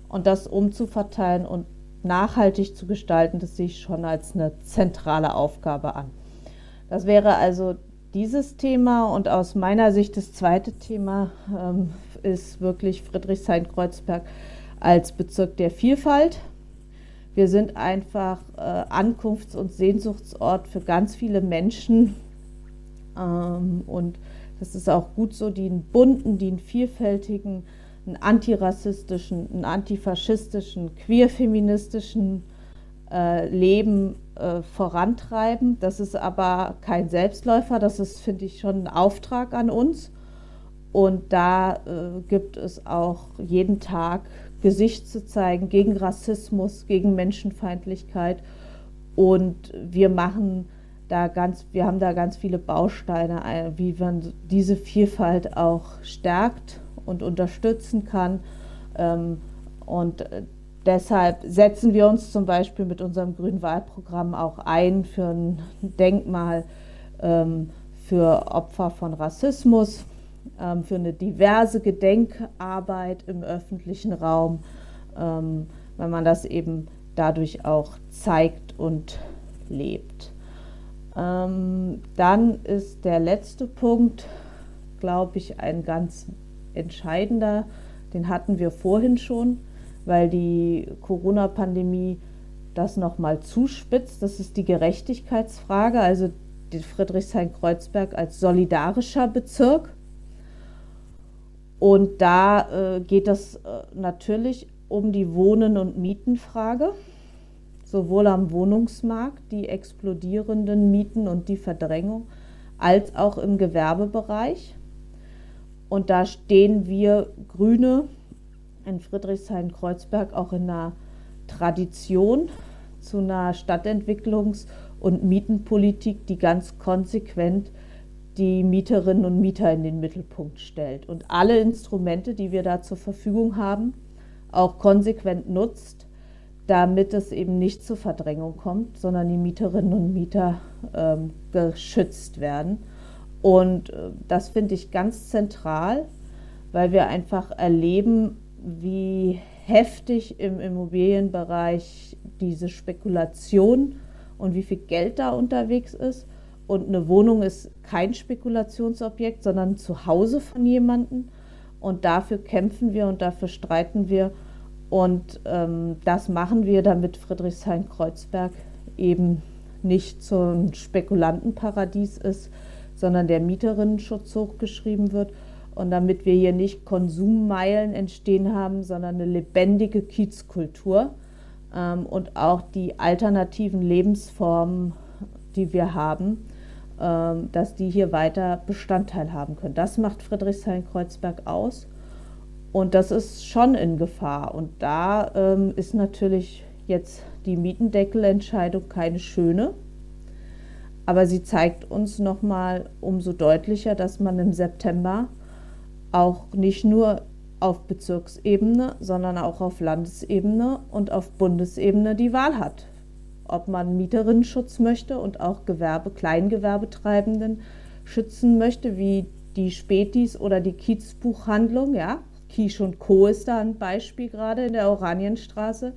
Speaker 3: Und das umzuverteilen und nachhaltig zu gestalten, das sehe ich schon als eine zentrale Aufgabe an. Das wäre also dieses Thema und aus meiner Sicht das zweite Thema ähm, ist wirklich Friedrichshain-Kreuzberg als Bezirk der Vielfalt. Wir sind einfach äh, Ankunfts- und Sehnsuchtsort für ganz viele Menschen ähm, und das ist auch gut so, die einen bunten, die einen vielfältigen, einen antirassistischen, einen antifaschistischen, queerfeministischen äh, Leben äh, vorantreiben. Das ist aber kein Selbstläufer, das ist, finde ich, schon ein Auftrag an uns. Und da äh, gibt es auch jeden Tag Gesicht zu zeigen gegen Rassismus, gegen Menschenfeindlichkeit. Und wir machen da ganz, wir haben da ganz viele Bausteine, äh, wie man diese Vielfalt auch stärkt und unterstützen kann. Ähm, und äh, deshalb setzen wir uns zum Beispiel mit unserem grünen Wahlprogramm auch ein für ein Denkmal ähm, für Opfer von Rassismus, für eine diverse Gedenkarbeit im öffentlichen Raum, wenn man das eben dadurch auch zeigt und lebt. Ähm, dann ist der letzte Punkt, glaube ich, ein ganz entscheidender. Den hatten wir vorhin schon, weil die Corona-Pandemie das nochmal zuspitzt. Das ist die Gerechtigkeitsfrage, also Friedrichshain-Kreuzberg als solidarischer Bezirk. Und da äh, geht es äh, natürlich um die Wohnen- und Mietenfrage sowohl am Wohnungsmarkt, die explodierenden Mieten und die Verdrängung, als auch im Gewerbebereich. Und da stehen wir Grüne in Friedrichshain-Kreuzberg auch in einer Tradition zu einer Stadtentwicklungs- und Mietenpolitik, die ganz konsequent die Mieterinnen und Mieter in den Mittelpunkt stellt und alle Instrumente, die wir da zur Verfügung haben, auch konsequent nutzt, damit es eben nicht zur Verdrängung kommt, sondern die Mieterinnen und Mieter ähm, geschützt werden. Und äh, das finde ich ganz zentral, weil wir einfach erleben, wie heftig im Immobilienbereich diese Spekulation und wie viel Geld da unterwegs ist. Und eine Wohnung ist kein Spekulationsobjekt, sondern ein Zuhause von jemandem. Und dafür kämpfen wir und dafür streiten wir. Und ähm, das machen wir, damit Friedrichshain-Kreuzberg eben nicht so ein Spekulantenparadies ist, sondern der Mieterinnenschutz hochgeschrieben wird und damit wir hier nicht Konsummeilen entstehen haben, sondern eine lebendige Kiezkultur ähm, und auch die alternativen Lebensformen, die wir haben, dass die hier weiter Bestandteil haben können. Das macht Friedrichshain-Kreuzberg aus. Und das ist schon in Gefahr. Und da ähm, ist natürlich jetzt die Mietendeckelentscheidung keine schöne. Aber sie zeigt uns nochmal umso deutlicher, dass man im September auch nicht nur auf Bezirksebene, sondern auch auf Landesebene und auf Bundesebene die Wahl hat. Ob man Mieterinnenschutz möchte und auch Gewerbe, Kleingewerbetreibenden schützen möchte, wie die Spätis oder die Kiezbuchhandlung, ja, Quiche und Co. ist da ein Beispiel gerade in der Oranienstraße.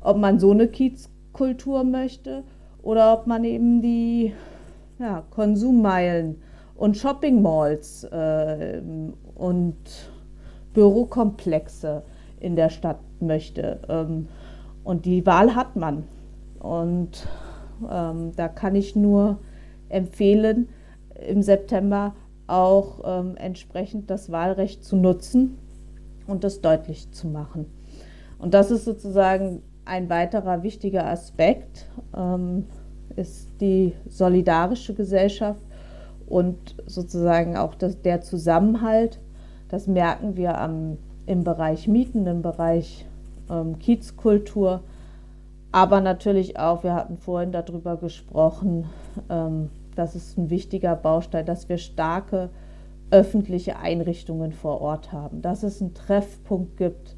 Speaker 3: Ob man so eine Kiezkultur möchte oder ob man eben die ja, Konsummeilen und Shoppingmalls äh, und Bürokomplexe in der Stadt möchte. Ähm, und die Wahl hat man. Und ähm, da kann ich nur empfehlen, im September auch ähm, entsprechend das Wahlrecht zu nutzen und das deutlich zu machen. Und das ist sozusagen ein weiterer wichtiger Aspekt, ähm, ist die solidarische Gesellschaft und sozusagen auch das, der Zusammenhalt. Das merken wir am im Bereich Mieten, im Bereich ähm, Kiezkultur, aber natürlich auch, wir hatten vorhin darüber gesprochen, ähm, das ist ein wichtiger Baustein, dass wir starke öffentliche Einrichtungen vor Ort haben, dass es einen Treffpunkt gibt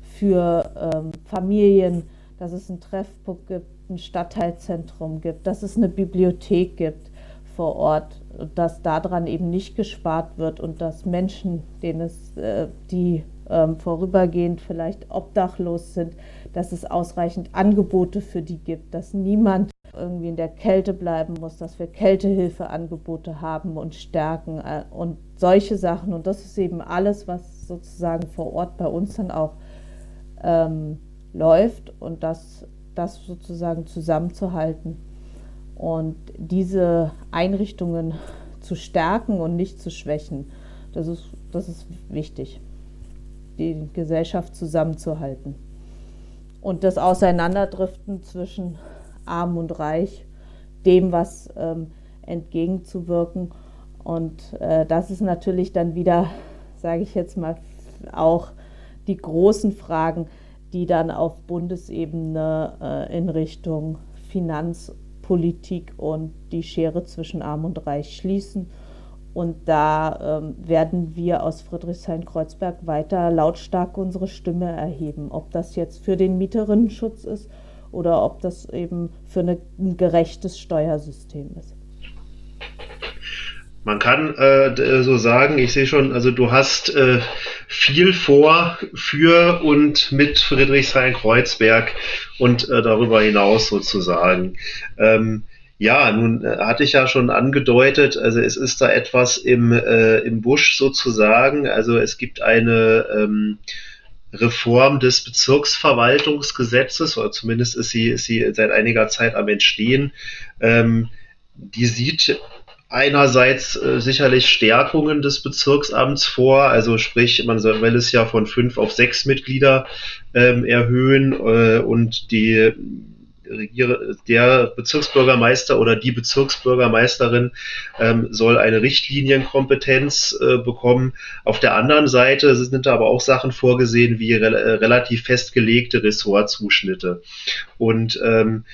Speaker 3: für ähm, Familien, dass es einen Treffpunkt gibt, ein Stadtteilzentrum gibt, dass es eine Bibliothek gibt vor Ort, dass daran eben nicht gespart wird und dass Menschen, denen es, äh, die ähm, vorübergehend vielleicht obdachlos sind, dass es ausreichend Angebote für die gibt, dass niemand irgendwie in der Kälte bleiben muss, dass wir Kältehilfeangebote haben und stärken äh, und solche Sachen. Und das ist eben alles, was sozusagen vor Ort bei uns dann auch ähm, läuft und das, das sozusagen zusammenzuhalten und diese Einrichtungen zu stärken und nicht zu schwächen. Das ist, das ist wichtig, die Gesellschaft zusammenzuhalten. Und das Auseinanderdriften zwischen arm und reich, dem was ähm, entgegenzuwirken. Und äh, das ist natürlich dann wieder, sage ich jetzt mal, auch die großen Fragen, die dann auf Bundesebene äh, in Richtung Finanzpolitik und die Schere zwischen Arm und Reich schließen. Und da ähm, werden wir aus Friedrichshain-Kreuzberg weiter lautstark unsere Stimme erheben. Ob das jetzt für den Mieterinnenschutz ist oder ob das eben für eine, ein gerechtes Steuersystem ist.
Speaker 2: Man kann äh, so sagen, ich sehe schon, also du hast äh, viel vor für und mit Friedrichshain-Kreuzberg und äh, darüber hinaus sozusagen. Ähm, ja, nun äh, hatte ich ja schon angedeutet, also es ist da etwas im, äh, im Busch sozusagen. Also es gibt eine ähm, Reform des Bezirksverwaltungsgesetzes, oder zumindest ist sie, ist sie seit einiger Zeit am Entstehen. Ähm, die sieht einerseits äh, sicherlich Stärkungen des Bezirksamts vor, also sprich, man soll es ja von fünf auf sechs Mitglieder ähm, erhöhen äh, und die der Bezirksbürgermeister oder die Bezirksbürgermeisterin ähm, soll eine Richtlinienkompetenz äh, bekommen. Auf der anderen Seite sind da aber auch Sachen vorgesehen wie re relativ festgelegte Ressortzuschnitte. Und ähm,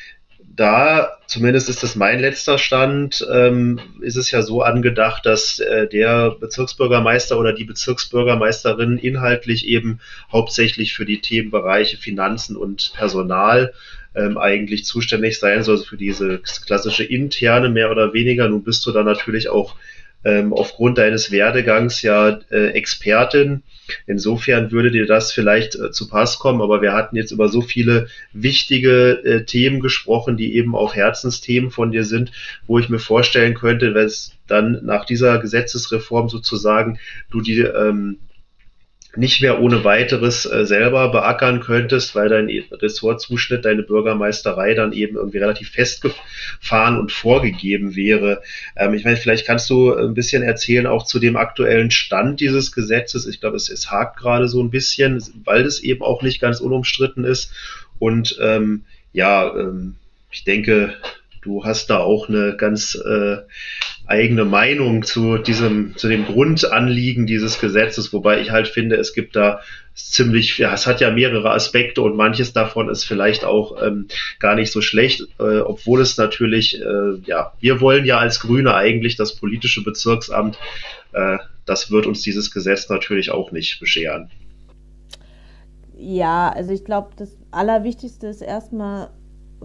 Speaker 2: da, zumindest ist das mein letzter Stand, ähm, ist es ja so angedacht, dass äh, der Bezirksbürgermeister oder die Bezirksbürgermeisterin inhaltlich eben hauptsächlich für die Themenbereiche Finanzen und Personal ähm, eigentlich zuständig sein soll, für diese klassische interne mehr oder weniger. Nun bist du da natürlich auch ähm, aufgrund deines Werdegangs ja äh, Expertin. Insofern würde dir das vielleicht äh, zu Pass kommen, aber wir hatten jetzt über so viele wichtige äh, Themen gesprochen, die eben auch Herzensthemen von dir sind, wo ich mir vorstellen könnte, wenn es dann nach dieser Gesetzesreform sozusagen du die ähm, nicht mehr ohne weiteres äh, selber beackern könntest, weil dein Ressortzuschnitt, deine Bürgermeisterei dann eben irgendwie relativ festgefahren und vorgegeben wäre. Ähm, ich meine, vielleicht kannst du ein bisschen erzählen auch zu dem aktuellen Stand dieses Gesetzes. Ich glaube, es, es hakt gerade so ein bisschen, weil es eben auch nicht ganz unumstritten ist. Und ähm, ja, ähm, ich denke, du hast da auch eine ganz äh, eigene Meinung zu diesem, zu dem Grundanliegen dieses Gesetzes, wobei ich halt finde, es gibt da ziemlich, ja, es hat ja mehrere Aspekte und manches davon ist vielleicht auch ähm, gar nicht so schlecht, äh, obwohl es natürlich, äh, ja, wir wollen ja als Grüne eigentlich das politische Bezirksamt, äh, das wird uns dieses Gesetz natürlich auch nicht bescheren.
Speaker 3: Ja, also ich glaube, das Allerwichtigste ist erstmal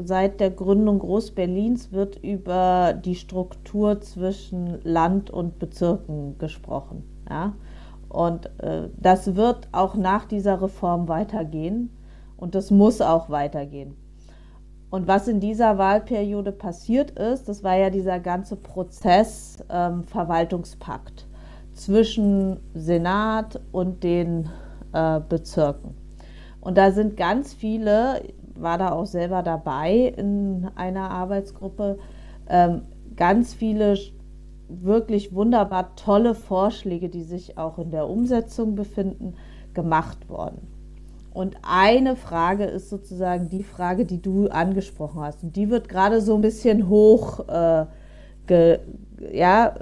Speaker 3: seit der Gründung Groß-Berlins wird über die Struktur zwischen Land und Bezirken gesprochen. Ja? Und äh, das wird auch nach dieser Reform weitergehen und das muss auch weitergehen. Und was in dieser Wahlperiode passiert ist, das war ja dieser ganze Prozess ähm, Verwaltungspakt zwischen Senat und den äh, Bezirken. Und da sind ganz viele, war da auch selber dabei in einer Arbeitsgruppe, ähm, ganz viele wirklich wunderbar tolle Vorschläge, die sich auch in der Umsetzung befinden, gemacht worden. Und eine Frage ist sozusagen die Frage, die du angesprochen hast. Und die wird gerade so ein bisschen hoch, äh, ge, ja,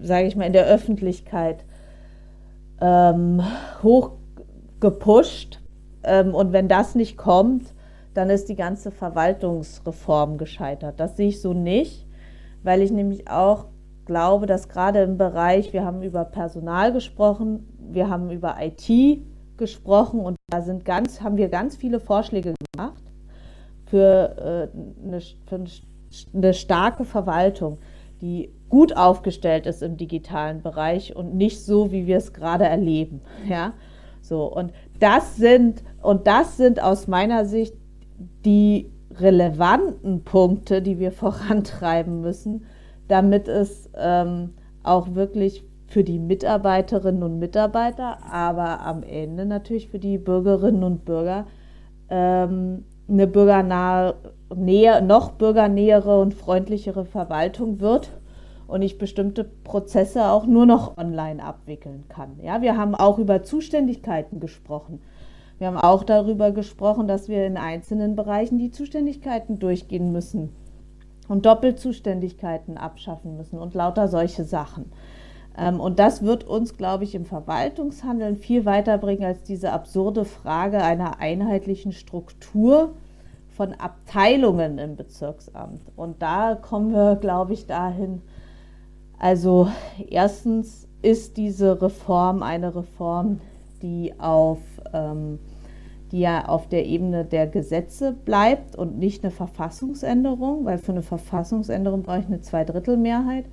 Speaker 3: sage ich mal, in der Öffentlichkeit ähm, hoch gepusht. Ähm, und wenn das nicht kommt, dann ist die ganze Verwaltungsreform gescheitert. Das sehe ich so nicht, weil ich nämlich auch glaube, dass gerade im Bereich, wir haben über Personal gesprochen, wir haben über IT gesprochen und da sind ganz, haben wir ganz viele Vorschläge gemacht für, äh, eine, für eine starke Verwaltung, die gut aufgestellt ist im digitalen Bereich und nicht so, wie wir es gerade erleben. Ja, so und das sind und das sind aus meiner Sicht die relevanten Punkte, die wir vorantreiben müssen, damit es ähm, auch wirklich für die Mitarbeiterinnen und Mitarbeiter, aber am Ende natürlich für die Bürgerinnen und Bürger ähm, eine bürgernahe, näher, noch bürgernähere und freundlichere Verwaltung wird und ich bestimmte Prozesse auch nur noch online abwickeln kann. Ja, wir haben auch über Zuständigkeiten gesprochen. Wir haben auch darüber gesprochen, dass wir in einzelnen Bereichen die Zuständigkeiten durchgehen müssen und Doppelzuständigkeiten abschaffen müssen und lauter solche Sachen. Ähm, und das wird uns, glaube ich, im Verwaltungshandeln viel weiterbringen als diese absurde Frage einer einheitlichen Struktur von Abteilungen im Bezirksamt. Und da kommen wir, glaube ich, dahin. Also erstens ist diese Reform eine Reform, die auf ähm, die ja auf der Ebene der Gesetze bleibt und nicht eine Verfassungsänderung, weil für eine Verfassungsänderung brauche ich eine Zweidrittelmehrheit.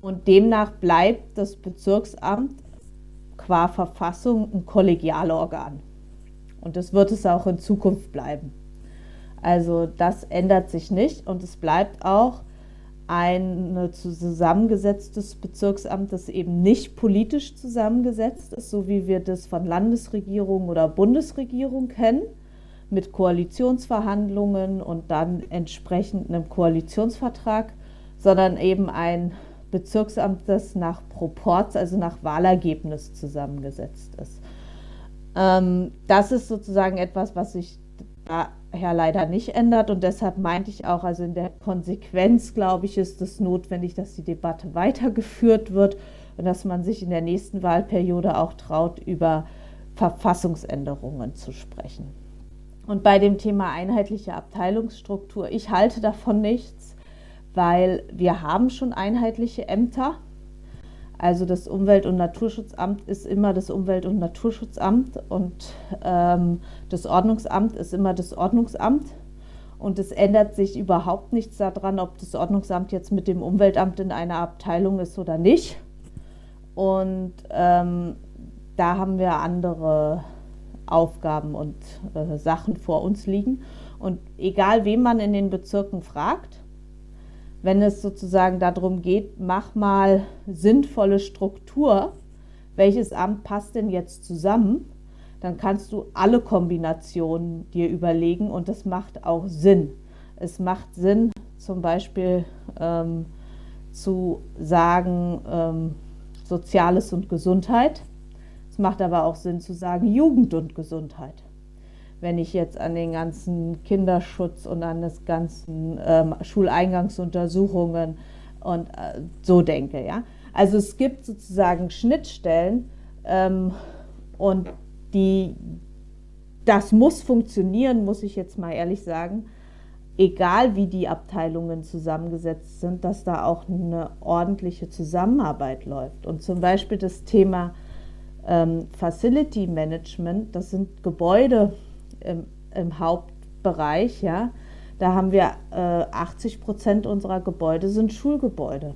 Speaker 3: Und demnach bleibt das Bezirksamt qua Verfassung ein Kollegialorgan. Und das wird es auch in Zukunft bleiben. Also das ändert sich nicht und es bleibt auch ein zusammengesetztes Bezirksamt, das eben nicht politisch zusammengesetzt ist, so wie wir das von Landesregierung oder Bundesregierung kennen, mit Koalitionsverhandlungen und dann entsprechend einem Koalitionsvertrag, sondern eben ein Bezirksamt, das nach Proporz, also nach Wahlergebnis zusammengesetzt ist. Ähm, das ist sozusagen etwas, was sich daher leider nicht ändert. Und deshalb meinte ich auch, also in der Konsequenz, glaube ich, ist es notwendig, dass die Debatte weitergeführt wird und dass man sich in der nächsten Wahlperiode auch traut, über Verfassungsänderungen zu sprechen. Und bei dem Thema einheitliche Abteilungsstruktur, ich halte davon nichts, weil wir haben schon einheitliche Ämter also das Umwelt- und Naturschutzamt ist immer das Umwelt- und Naturschutzamt und ähm, das Ordnungsamt ist immer das Ordnungsamt. Und es ändert sich überhaupt nichts daran, ob das Ordnungsamt jetzt mit dem Umweltamt in einer Abteilung ist oder nicht. Und ähm, da haben wir andere Aufgaben und äh, Sachen vor uns liegen. Und egal, wen man in den Bezirken fragt, wenn es sozusagen darum geht, mach mal sinnvolle Struktur, welches Amt passt denn jetzt zusammen, dann kannst du alle Kombinationen dir überlegen und das macht auch Sinn. Es macht Sinn, zum Beispiel ähm, zu sagen, ähm, Soziales und Gesundheit. Es macht aber auch Sinn zu sagen, Jugend und Gesundheit wenn ich jetzt an den ganzen Kinderschutz und an das ganzen ähm, Schuleingangsuntersuchungen und äh, so denke, ja. Also es gibt sozusagen Schnittstellen ähm, und die, das muss funktionieren, muss ich jetzt mal ehrlich sagen, egal wie die Abteilungen zusammengesetzt sind, dass da auch eine ordentliche Zusammenarbeit läuft. Und zum Beispiel das Thema ähm, Facility Management, das sind Gebäude, im, im Hauptbereich, ja, da haben wir äh, 80 Prozent unserer Gebäude sind Schulgebäude.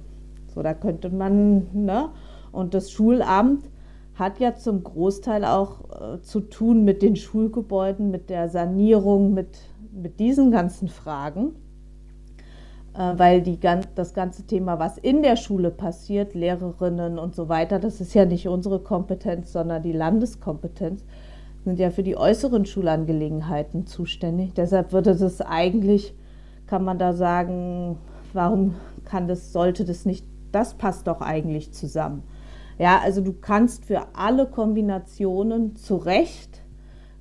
Speaker 3: So, da könnte man, ne? Und das Schulamt hat ja zum Großteil auch äh, zu tun mit den Schulgebäuden, mit der Sanierung, mit, mit diesen ganzen Fragen. Äh, weil die, das ganze Thema, was in der Schule passiert, Lehrerinnen und so weiter, das ist ja nicht unsere Kompetenz, sondern die Landeskompetenz sind ja für die äußeren Schulangelegenheiten zuständig. Deshalb würde das eigentlich, kann man da sagen, warum kann das, sollte das nicht, das passt doch eigentlich zusammen. Ja, also du kannst für alle Kombinationen zu Recht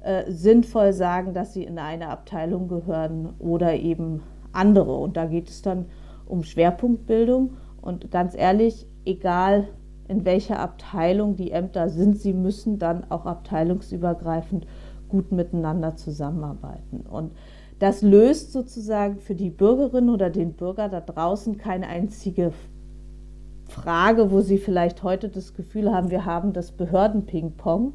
Speaker 3: äh, sinnvoll sagen, dass sie in eine Abteilung gehören oder eben andere. Und da geht es dann um Schwerpunktbildung. Und ganz ehrlich, egal in welcher Abteilung die Ämter sind. Sie müssen dann auch abteilungsübergreifend gut miteinander zusammenarbeiten. Und das löst sozusagen für die Bürgerin oder den Bürger da draußen keine einzige Frage, wo sie vielleicht heute das Gefühl haben, wir haben das Behörden-Ping-Pong,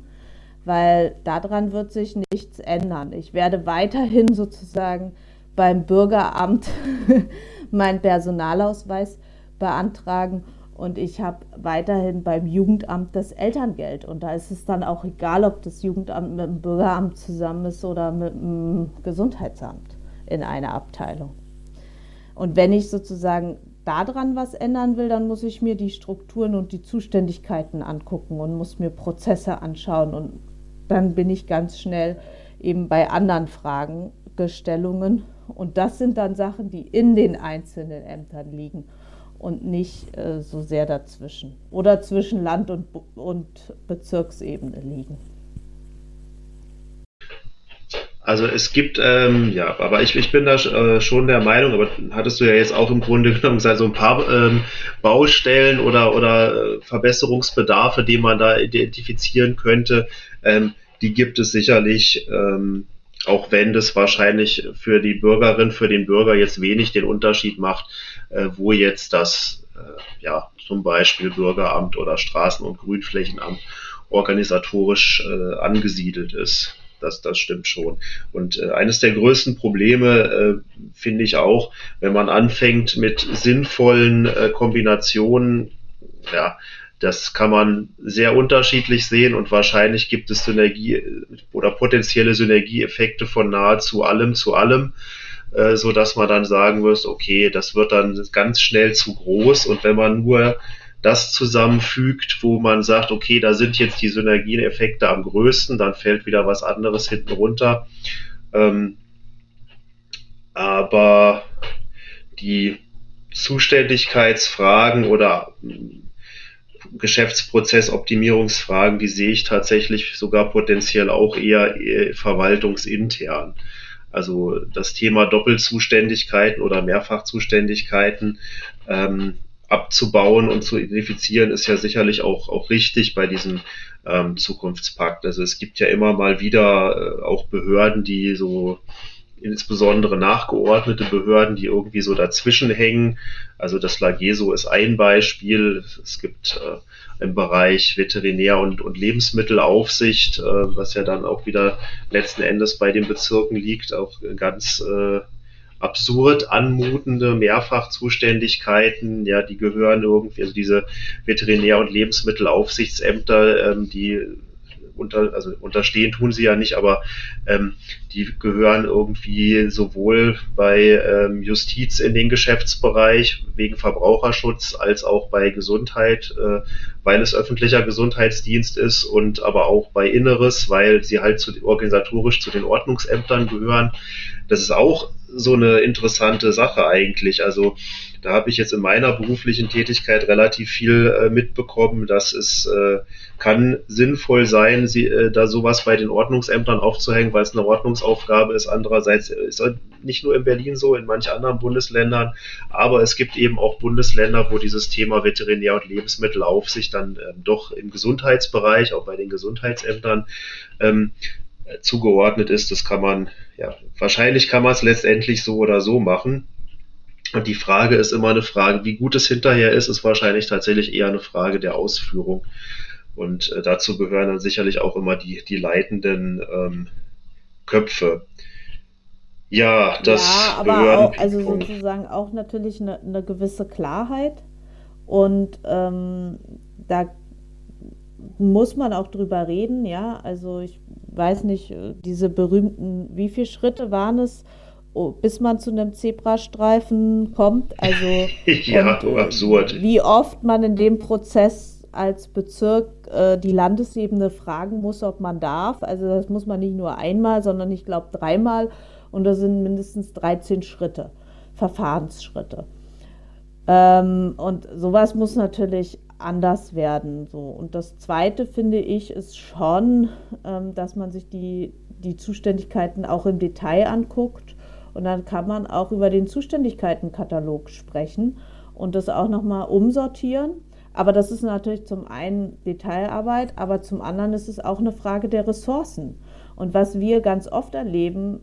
Speaker 3: weil daran wird sich nichts ändern. Ich werde weiterhin sozusagen beim Bürgeramt meinen Personalausweis beantragen und ich habe weiterhin beim Jugendamt das Elterngeld. Und da ist es dann auch egal, ob das Jugendamt mit dem Bürgeramt zusammen ist oder mit dem Gesundheitsamt in einer Abteilung. Und wenn ich sozusagen daran was ändern will, dann muss ich mir die Strukturen und die Zuständigkeiten angucken und muss mir Prozesse anschauen. Und dann bin ich ganz schnell eben bei anderen Fragestellungen. Und das sind dann Sachen, die in den einzelnen Ämtern liegen und nicht äh, so sehr dazwischen oder zwischen Land- und, und Bezirksebene liegen.
Speaker 2: Also es gibt, ähm, ja, aber ich, ich bin da äh, schon der Meinung, aber hattest du ja jetzt auch im Grunde genommen gesagt, so ein paar ähm, Baustellen oder, oder äh, Verbesserungsbedarfe, die man da identifizieren könnte, ähm, die gibt es sicherlich. Ähm, auch wenn das wahrscheinlich für die Bürgerin, für den Bürger jetzt wenig den Unterschied macht, äh, wo jetzt das, äh, ja, zum Beispiel Bürgeramt oder Straßen- und Grünflächenamt organisatorisch äh, angesiedelt ist. Das, das stimmt schon. Und äh, eines der größten Probleme äh, finde ich auch, wenn man anfängt mit sinnvollen äh, Kombinationen, ja, das kann man sehr unterschiedlich sehen und wahrscheinlich gibt es Synergie oder potenzielle Synergieeffekte von nahezu allem zu allem, äh, so dass man dann sagen muss, okay, das wird dann ganz schnell zu groß und wenn man nur das zusammenfügt, wo man sagt, okay, da sind jetzt die Synergieeffekte am größten, dann fällt wieder was anderes hinten runter. Ähm, aber die Zuständigkeitsfragen oder Geschäftsprozessoptimierungsfragen, die sehe ich tatsächlich sogar potenziell auch eher verwaltungsintern. Also das Thema Doppelzuständigkeiten oder Mehrfachzuständigkeiten ähm, abzubauen und zu identifizieren, ist ja sicherlich auch, auch richtig bei diesem ähm, Zukunftspakt. Also es gibt ja immer mal wieder äh, auch Behörden, die so insbesondere nachgeordnete Behörden, die irgendwie so dazwischen hängen. Also das Lageso ist ein Beispiel. Es gibt äh, im Bereich Veterinär- und, und Lebensmittelaufsicht, äh, was ja dann auch wieder letzten Endes bei den Bezirken liegt, auch ganz äh, absurd anmutende Mehrfachzuständigkeiten, ja, die gehören irgendwie, also diese Veterinär- und Lebensmittelaufsichtsämter, ähm, die unter, also unterstehen tun sie ja nicht, aber ähm, die gehören irgendwie sowohl bei ähm, Justiz in den Geschäftsbereich wegen Verbraucherschutz als auch bei Gesundheit, äh, weil es öffentlicher Gesundheitsdienst ist und aber auch bei Inneres, weil sie halt zu, organisatorisch zu den Ordnungsämtern gehören. Das ist auch so eine interessante Sache eigentlich. Also da habe ich jetzt in meiner beruflichen Tätigkeit relativ viel äh, mitbekommen, dass es äh, kann sinnvoll sein, sie, äh, da sowas bei den Ordnungsämtern aufzuhängen, weil es eine Ordnungsaufgabe ist. Andererseits äh, ist es nicht nur in Berlin so, in manchen anderen Bundesländern, aber es gibt eben auch Bundesländer, wo dieses Thema Veterinär- und Lebensmittelaufsicht dann ähm, doch im Gesundheitsbereich, auch bei den Gesundheitsämtern, ähm, zugeordnet ist. Das kann man, ja, wahrscheinlich kann man es letztendlich so oder so machen. Und die Frage ist immer eine Frage, wie gut es hinterher ist, ist wahrscheinlich tatsächlich eher eine Frage der Ausführung. Und äh, dazu gehören dann sicherlich auch immer die, die leitenden ähm, Köpfe. Ja, das
Speaker 3: ja, aber auch, also sozusagen auch natürlich eine, eine gewisse Klarheit. Und ähm, da muss man auch drüber reden, ja. Also ich weiß nicht, äh, diese berühmten, wie viele Schritte waren es, oh, bis man zu einem Zebrastreifen kommt? Also
Speaker 2: ja, und, äh, absurd.
Speaker 3: Wie oft man in dem Prozess als Bezirk äh, die Landesebene fragen muss, ob man darf. Also das muss man nicht nur einmal, sondern ich glaube dreimal. Und das sind mindestens 13 Schritte, Verfahrensschritte. Ähm, und sowas muss natürlich anders werden. So. Und das Zweite, finde ich, ist schon, ähm, dass man sich die, die Zuständigkeiten auch im Detail anguckt. Und dann kann man auch über den Zuständigkeitenkatalog sprechen und das auch nochmal umsortieren. Aber das ist natürlich zum einen Detailarbeit, aber zum anderen ist es auch eine Frage der Ressourcen. Und was wir ganz oft erleben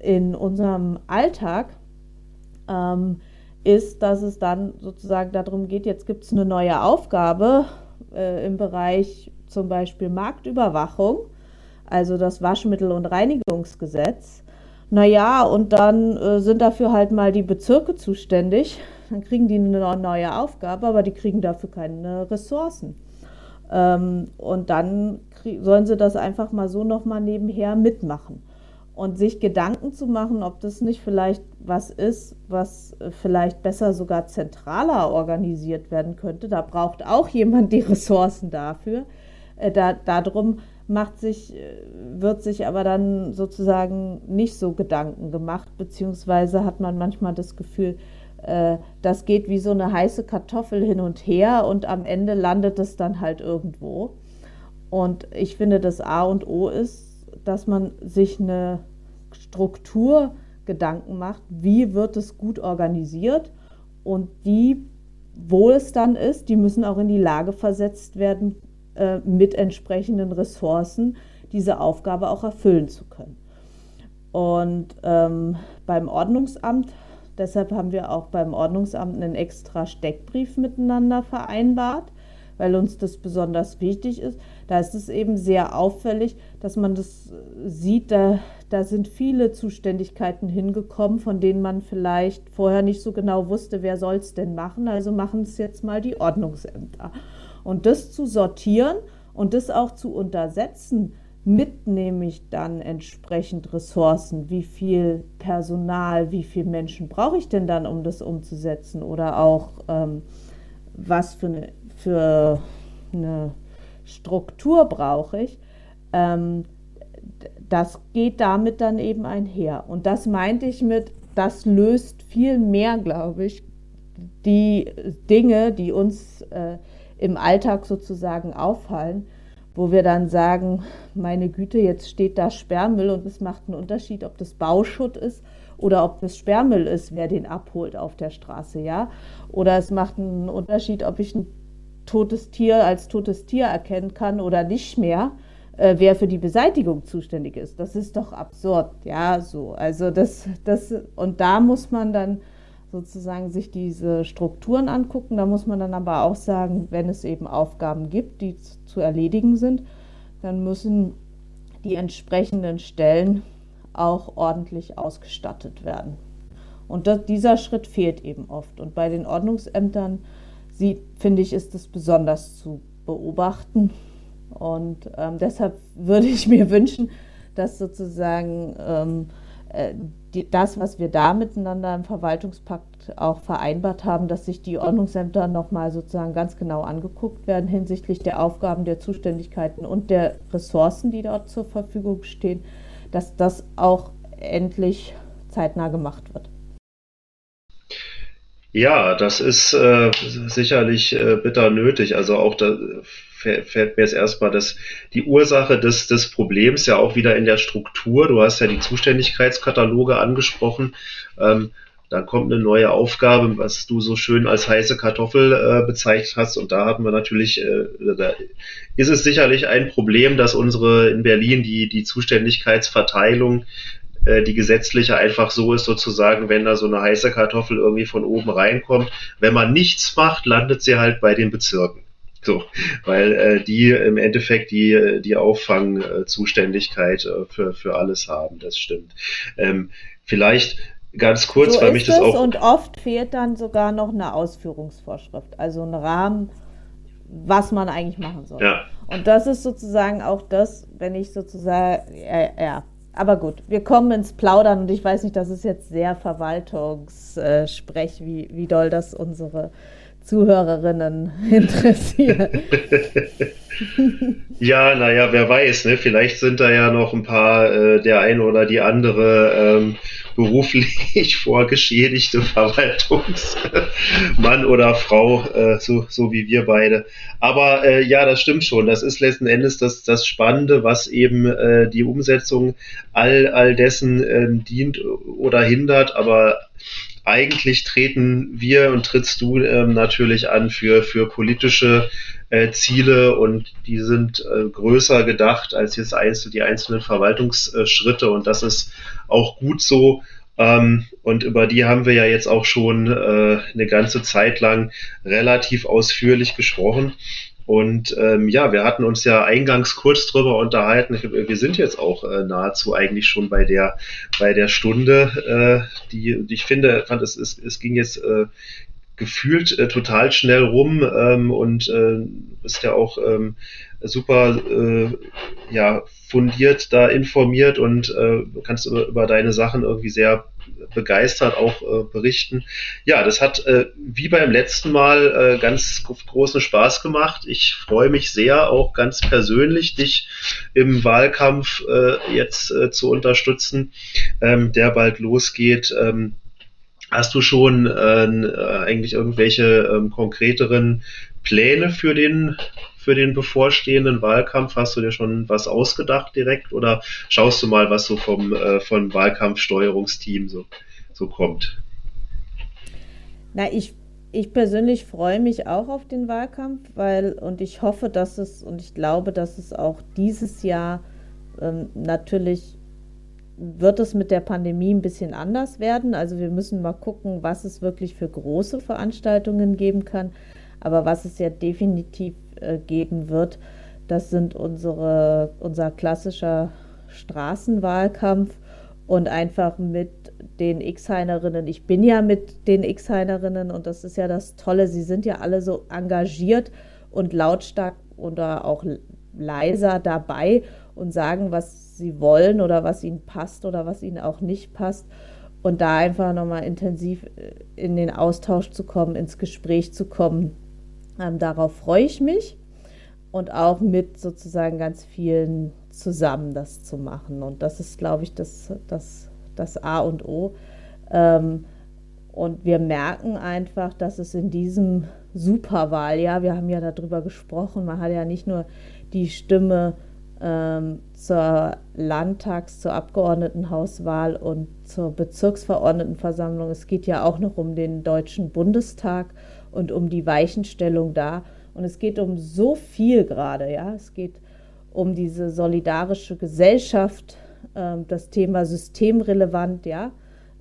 Speaker 3: in unserem Alltag, ähm, ist, dass es dann sozusagen darum geht, jetzt gibt es eine neue Aufgabe äh, im Bereich zum Beispiel Marktüberwachung, also das Waschmittel- und Reinigungsgesetz. Naja, und dann äh, sind dafür halt mal die Bezirke zuständig. Dann kriegen die eine neue Aufgabe, aber die kriegen dafür keine Ressourcen. Ähm, und dann sollen sie das einfach mal so nochmal nebenher mitmachen und sich Gedanken zu machen, ob das nicht vielleicht was ist, was vielleicht besser sogar zentraler organisiert werden könnte. Da braucht auch jemand die Ressourcen dafür. Äh, da, darum macht sich, äh, wird sich aber dann sozusagen nicht so Gedanken gemacht, beziehungsweise hat man manchmal das Gefühl, das geht wie so eine heiße Kartoffel hin und her und am Ende landet es dann halt irgendwo. Und ich finde, das A und O ist, dass man sich eine Struktur Gedanken macht, wie wird es gut organisiert und die, wo es dann ist, die müssen auch in die Lage versetzt werden, äh, mit entsprechenden Ressourcen diese Aufgabe auch erfüllen zu können. Und ähm, beim Ordnungsamt, deshalb haben wir auch beim Ordnungsamt einen extra Steckbrief miteinander vereinbart, weil uns das besonders wichtig ist. Da ist es eben sehr auffällig, dass man das sieht, da, da sind viele Zuständigkeiten hingekommen, von denen man vielleicht vorher nicht so genau wusste, wer soll es denn machen. Also machen es jetzt mal die Ordnungsämter. Und das zu sortieren und das auch zu untersetzen, mit nämlich dann entsprechend Ressourcen, wie viel Personal, wie viele Menschen brauche ich denn dann, um das umzusetzen? Oder auch ähm, was für eine, für eine Struktur brauche ich, ähm, das geht damit dann eben einher. Und das meinte ich mit, das löst viel mehr, glaube ich, die Dinge, die uns äh, im Alltag sozusagen auffallen, wo wir dann sagen, meine Güte, jetzt steht da Sperrmüll und es macht einen Unterschied, ob das Bauschutt ist oder ob das Sperrmüll ist, wer den abholt auf der Straße, ja? Oder es macht einen Unterschied, ob ich ein totes Tier als totes Tier erkennen kann oder nicht mehr, äh, wer für die Beseitigung zuständig ist. Das ist doch absurd, ja, so. Also das, das, und da muss man dann sozusagen sich diese Strukturen angucken. Da muss man dann aber auch sagen, wenn es eben Aufgaben gibt, die zu erledigen sind, dann müssen die entsprechenden Stellen auch ordentlich ausgestattet werden. Und das, dieser Schritt fehlt eben oft. Und bei den Ordnungsämtern sieht, finde ich, ist es besonders zu beobachten. Und ähm, deshalb würde ich mir wünschen, dass sozusagen ähm, äh, die, das, was wir da miteinander im Verwaltungspakt auch vereinbart haben, dass sich die Ordnungsämter nochmal sozusagen ganz genau angeguckt werden hinsichtlich der Aufgaben, der Zuständigkeiten und der Ressourcen, die dort zur Verfügung stehen, dass das auch endlich zeitnah gemacht wird.
Speaker 2: Ja, das ist äh, sicherlich äh, bitter nötig. Also auch da fällt mir jetzt erstmal das, die Ursache des, des Problems ja auch wieder in der Struktur. Du hast ja die Zuständigkeitskataloge angesprochen. Ähm, dann kommt eine neue Aufgabe, was du so schön als heiße Kartoffel äh, bezeichnet hast. Und da haben wir natürlich, äh, da ist es sicherlich ein Problem, dass unsere in Berlin die, die Zuständigkeitsverteilung äh, die gesetzliche einfach so ist, sozusagen, wenn da so eine heiße Kartoffel irgendwie von oben reinkommt. Wenn man nichts macht, landet sie halt bei den Bezirken. So, weil äh, die im Endeffekt die, die Auffangzuständigkeit äh, für, für alles haben, das stimmt. Ähm, vielleicht ganz kurz,
Speaker 3: so
Speaker 2: weil mich das auch.
Speaker 3: Und oft fehlt dann sogar noch eine Ausführungsvorschrift, also ein Rahmen, was man eigentlich machen soll. Ja. Und das ist sozusagen auch das, wenn ich sozusagen, ja, ja aber gut, wir kommen ins Plaudern und ich weiß nicht, das ist jetzt sehr Verwaltungssprech, wie, wie doll das unsere Zuhörerinnen interessiert.
Speaker 2: ja, naja, wer weiß, ne? Vielleicht sind da ja noch ein paar, äh, der eine oder die andere ähm, beruflich vorgeschädigte Verwaltungsmann oder Frau, äh, so, so wie wir beide. Aber äh, ja, das stimmt schon. Das ist letzten Endes das, das Spannende, was eben äh, die Umsetzung all, all dessen ähm, dient oder hindert. Aber eigentlich treten wir und trittst du ähm, natürlich an für, für politische äh, Ziele und die sind äh, größer gedacht als jetzt einzel die einzelnen Verwaltungsschritte und das ist auch gut so. Ähm, und über die haben wir ja jetzt auch schon äh, eine ganze Zeit lang relativ ausführlich gesprochen. Und ähm, ja, wir hatten uns ja eingangs kurz drüber unterhalten. Wir sind jetzt auch äh, nahezu eigentlich schon bei der bei der Stunde, äh, die, die ich finde, fand es, es, es ging jetzt äh, gefühlt äh, total schnell rum ähm, und äh, ist ja auch ähm, super äh, ja fundiert da informiert und äh, kannst über, über deine Sachen irgendwie sehr begeistert auch äh, berichten. Ja, das hat äh, wie beim letzten Mal äh, ganz großen Spaß gemacht. Ich freue mich sehr, auch ganz persönlich dich im Wahlkampf äh, jetzt äh, zu unterstützen, ähm, der bald losgeht. Ähm, Hast du schon äh, eigentlich irgendwelche ähm, konkreteren Pläne für den für den bevorstehenden Wahlkampf? Hast du dir schon was ausgedacht direkt oder schaust du mal, was so vom, äh, vom Wahlkampfsteuerungsteam so, so kommt?
Speaker 3: Na, ich, ich persönlich freue mich auch auf den Wahlkampf, weil und ich hoffe, dass es und ich glaube, dass es auch dieses Jahr ähm, natürlich wird es mit der Pandemie ein bisschen anders werden. Also wir müssen mal gucken, was es wirklich für große Veranstaltungen geben kann. Aber was es ja definitiv äh, geben wird. Das sind unsere, unser klassischer Straßenwahlkampf und einfach mit den X-Heinerinnen. Ich bin ja mit den X-Heinerinnen und das ist ja das Tolle. Sie sind ja alle so engagiert und lautstark oder auch leiser dabei und sagen, was sie wollen oder was ihnen passt oder was ihnen auch nicht passt. Und da einfach nochmal intensiv äh, in den Austausch zu kommen, ins Gespräch zu kommen ähm, darauf freue ich mich und auch mit sozusagen ganz vielen zusammen das zu machen. Und das ist, glaube ich, das, das, das A und O. Ähm, und wir merken einfach, dass es in diesem Superwahljahr, wir haben ja darüber gesprochen, man hat ja nicht nur die Stimme ähm, zur Landtags-, zur Abgeordnetenhauswahl und zur Bezirksverordnetenversammlung, es geht ja auch noch um den Deutschen Bundestag und um die Weichenstellung da. Und es geht um so viel gerade, ja. Es geht um diese solidarische Gesellschaft, äh, das Thema systemrelevant, ja,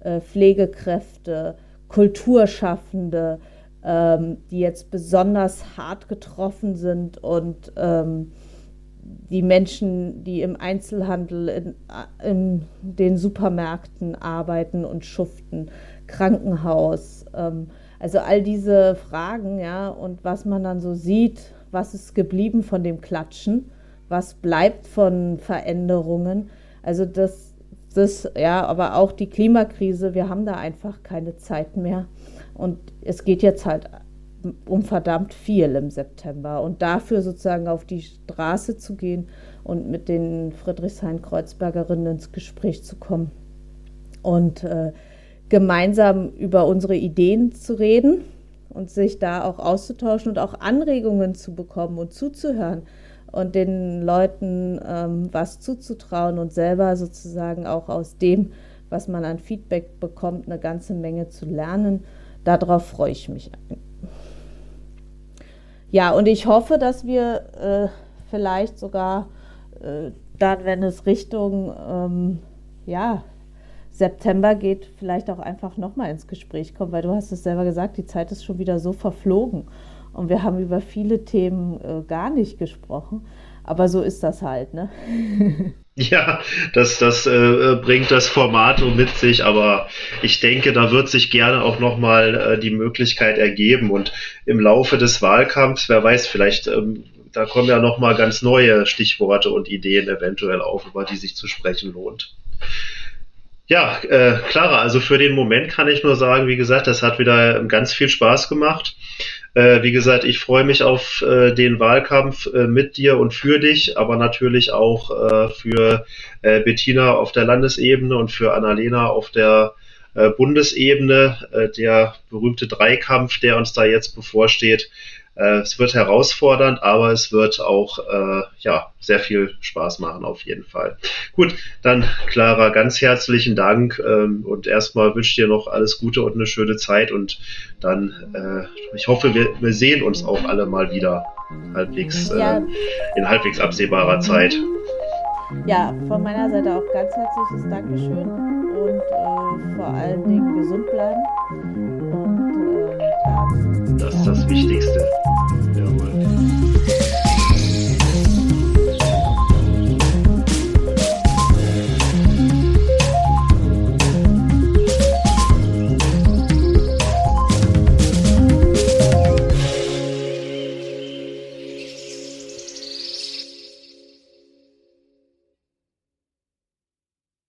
Speaker 3: äh, Pflegekräfte, Kulturschaffende, ähm, die jetzt besonders hart getroffen sind und ähm, die Menschen, die im Einzelhandel, in, in, den Supermärkten arbeiten und schuften, Krankenhaus, ähm, also all diese Fragen, ja, und was man dann so sieht, was ist geblieben von dem Klatschen, was bleibt von Veränderungen. Also das, das, ja, aber auch die Klimakrise, wir haben da einfach keine Zeit mehr. Und es geht jetzt halt um verdammt viel im September. Und dafür sozusagen auf die Straße zu gehen und mit den Friedrichshain-Kreuzbergerinnen ins Gespräch zu kommen. Und äh, gemeinsam über unsere Ideen zu reden und sich da auch auszutauschen und auch Anregungen zu bekommen und zuzuhören und den Leuten ähm, was zuzutrauen und selber sozusagen auch aus dem, was man an Feedback bekommt, eine ganze Menge zu lernen. Darauf freue ich mich. Ja, und ich hoffe, dass wir äh, vielleicht sogar äh, dann, wenn es Richtung ähm, ja, September geht, vielleicht auch einfach nochmal ins Gespräch kommen, weil du hast es selber gesagt, die Zeit ist schon wieder so verflogen und wir haben über viele Themen äh, gar nicht gesprochen. Aber so ist das halt, ne?
Speaker 2: Ja, das, das äh, bringt das Format so mit sich, aber ich denke, da wird sich gerne auch nochmal äh, die Möglichkeit ergeben. Und im Laufe des Wahlkampfs, wer weiß, vielleicht ähm, da kommen ja nochmal ganz neue Stichworte und Ideen eventuell auf, über die sich zu sprechen lohnt. Ja, äh, Clara, also für den Moment kann ich nur sagen, wie gesagt, das hat wieder ganz viel Spaß gemacht. Äh, wie gesagt, ich freue mich auf äh, den Wahlkampf äh, mit dir und für dich, aber natürlich auch äh, für äh, Bettina auf der Landesebene und für Annalena auf der äh, Bundesebene. Der berühmte Dreikampf, der uns da jetzt bevorsteht. Äh, es wird herausfordernd, aber es wird auch äh, ja, sehr viel Spaß machen auf jeden Fall. Gut, dann Clara, ganz herzlichen Dank ähm, und erstmal wünsche ich dir noch alles Gute und eine schöne Zeit und dann, äh, ich hoffe, wir, wir sehen uns auch alle mal wieder halbwegs, ja. äh, in halbwegs absehbarer Zeit.
Speaker 3: Ja, von meiner Seite auch ganz herzliches Dankeschön und äh, vor allen Dingen gesund bleiben.
Speaker 2: Das ist das Wichtigste.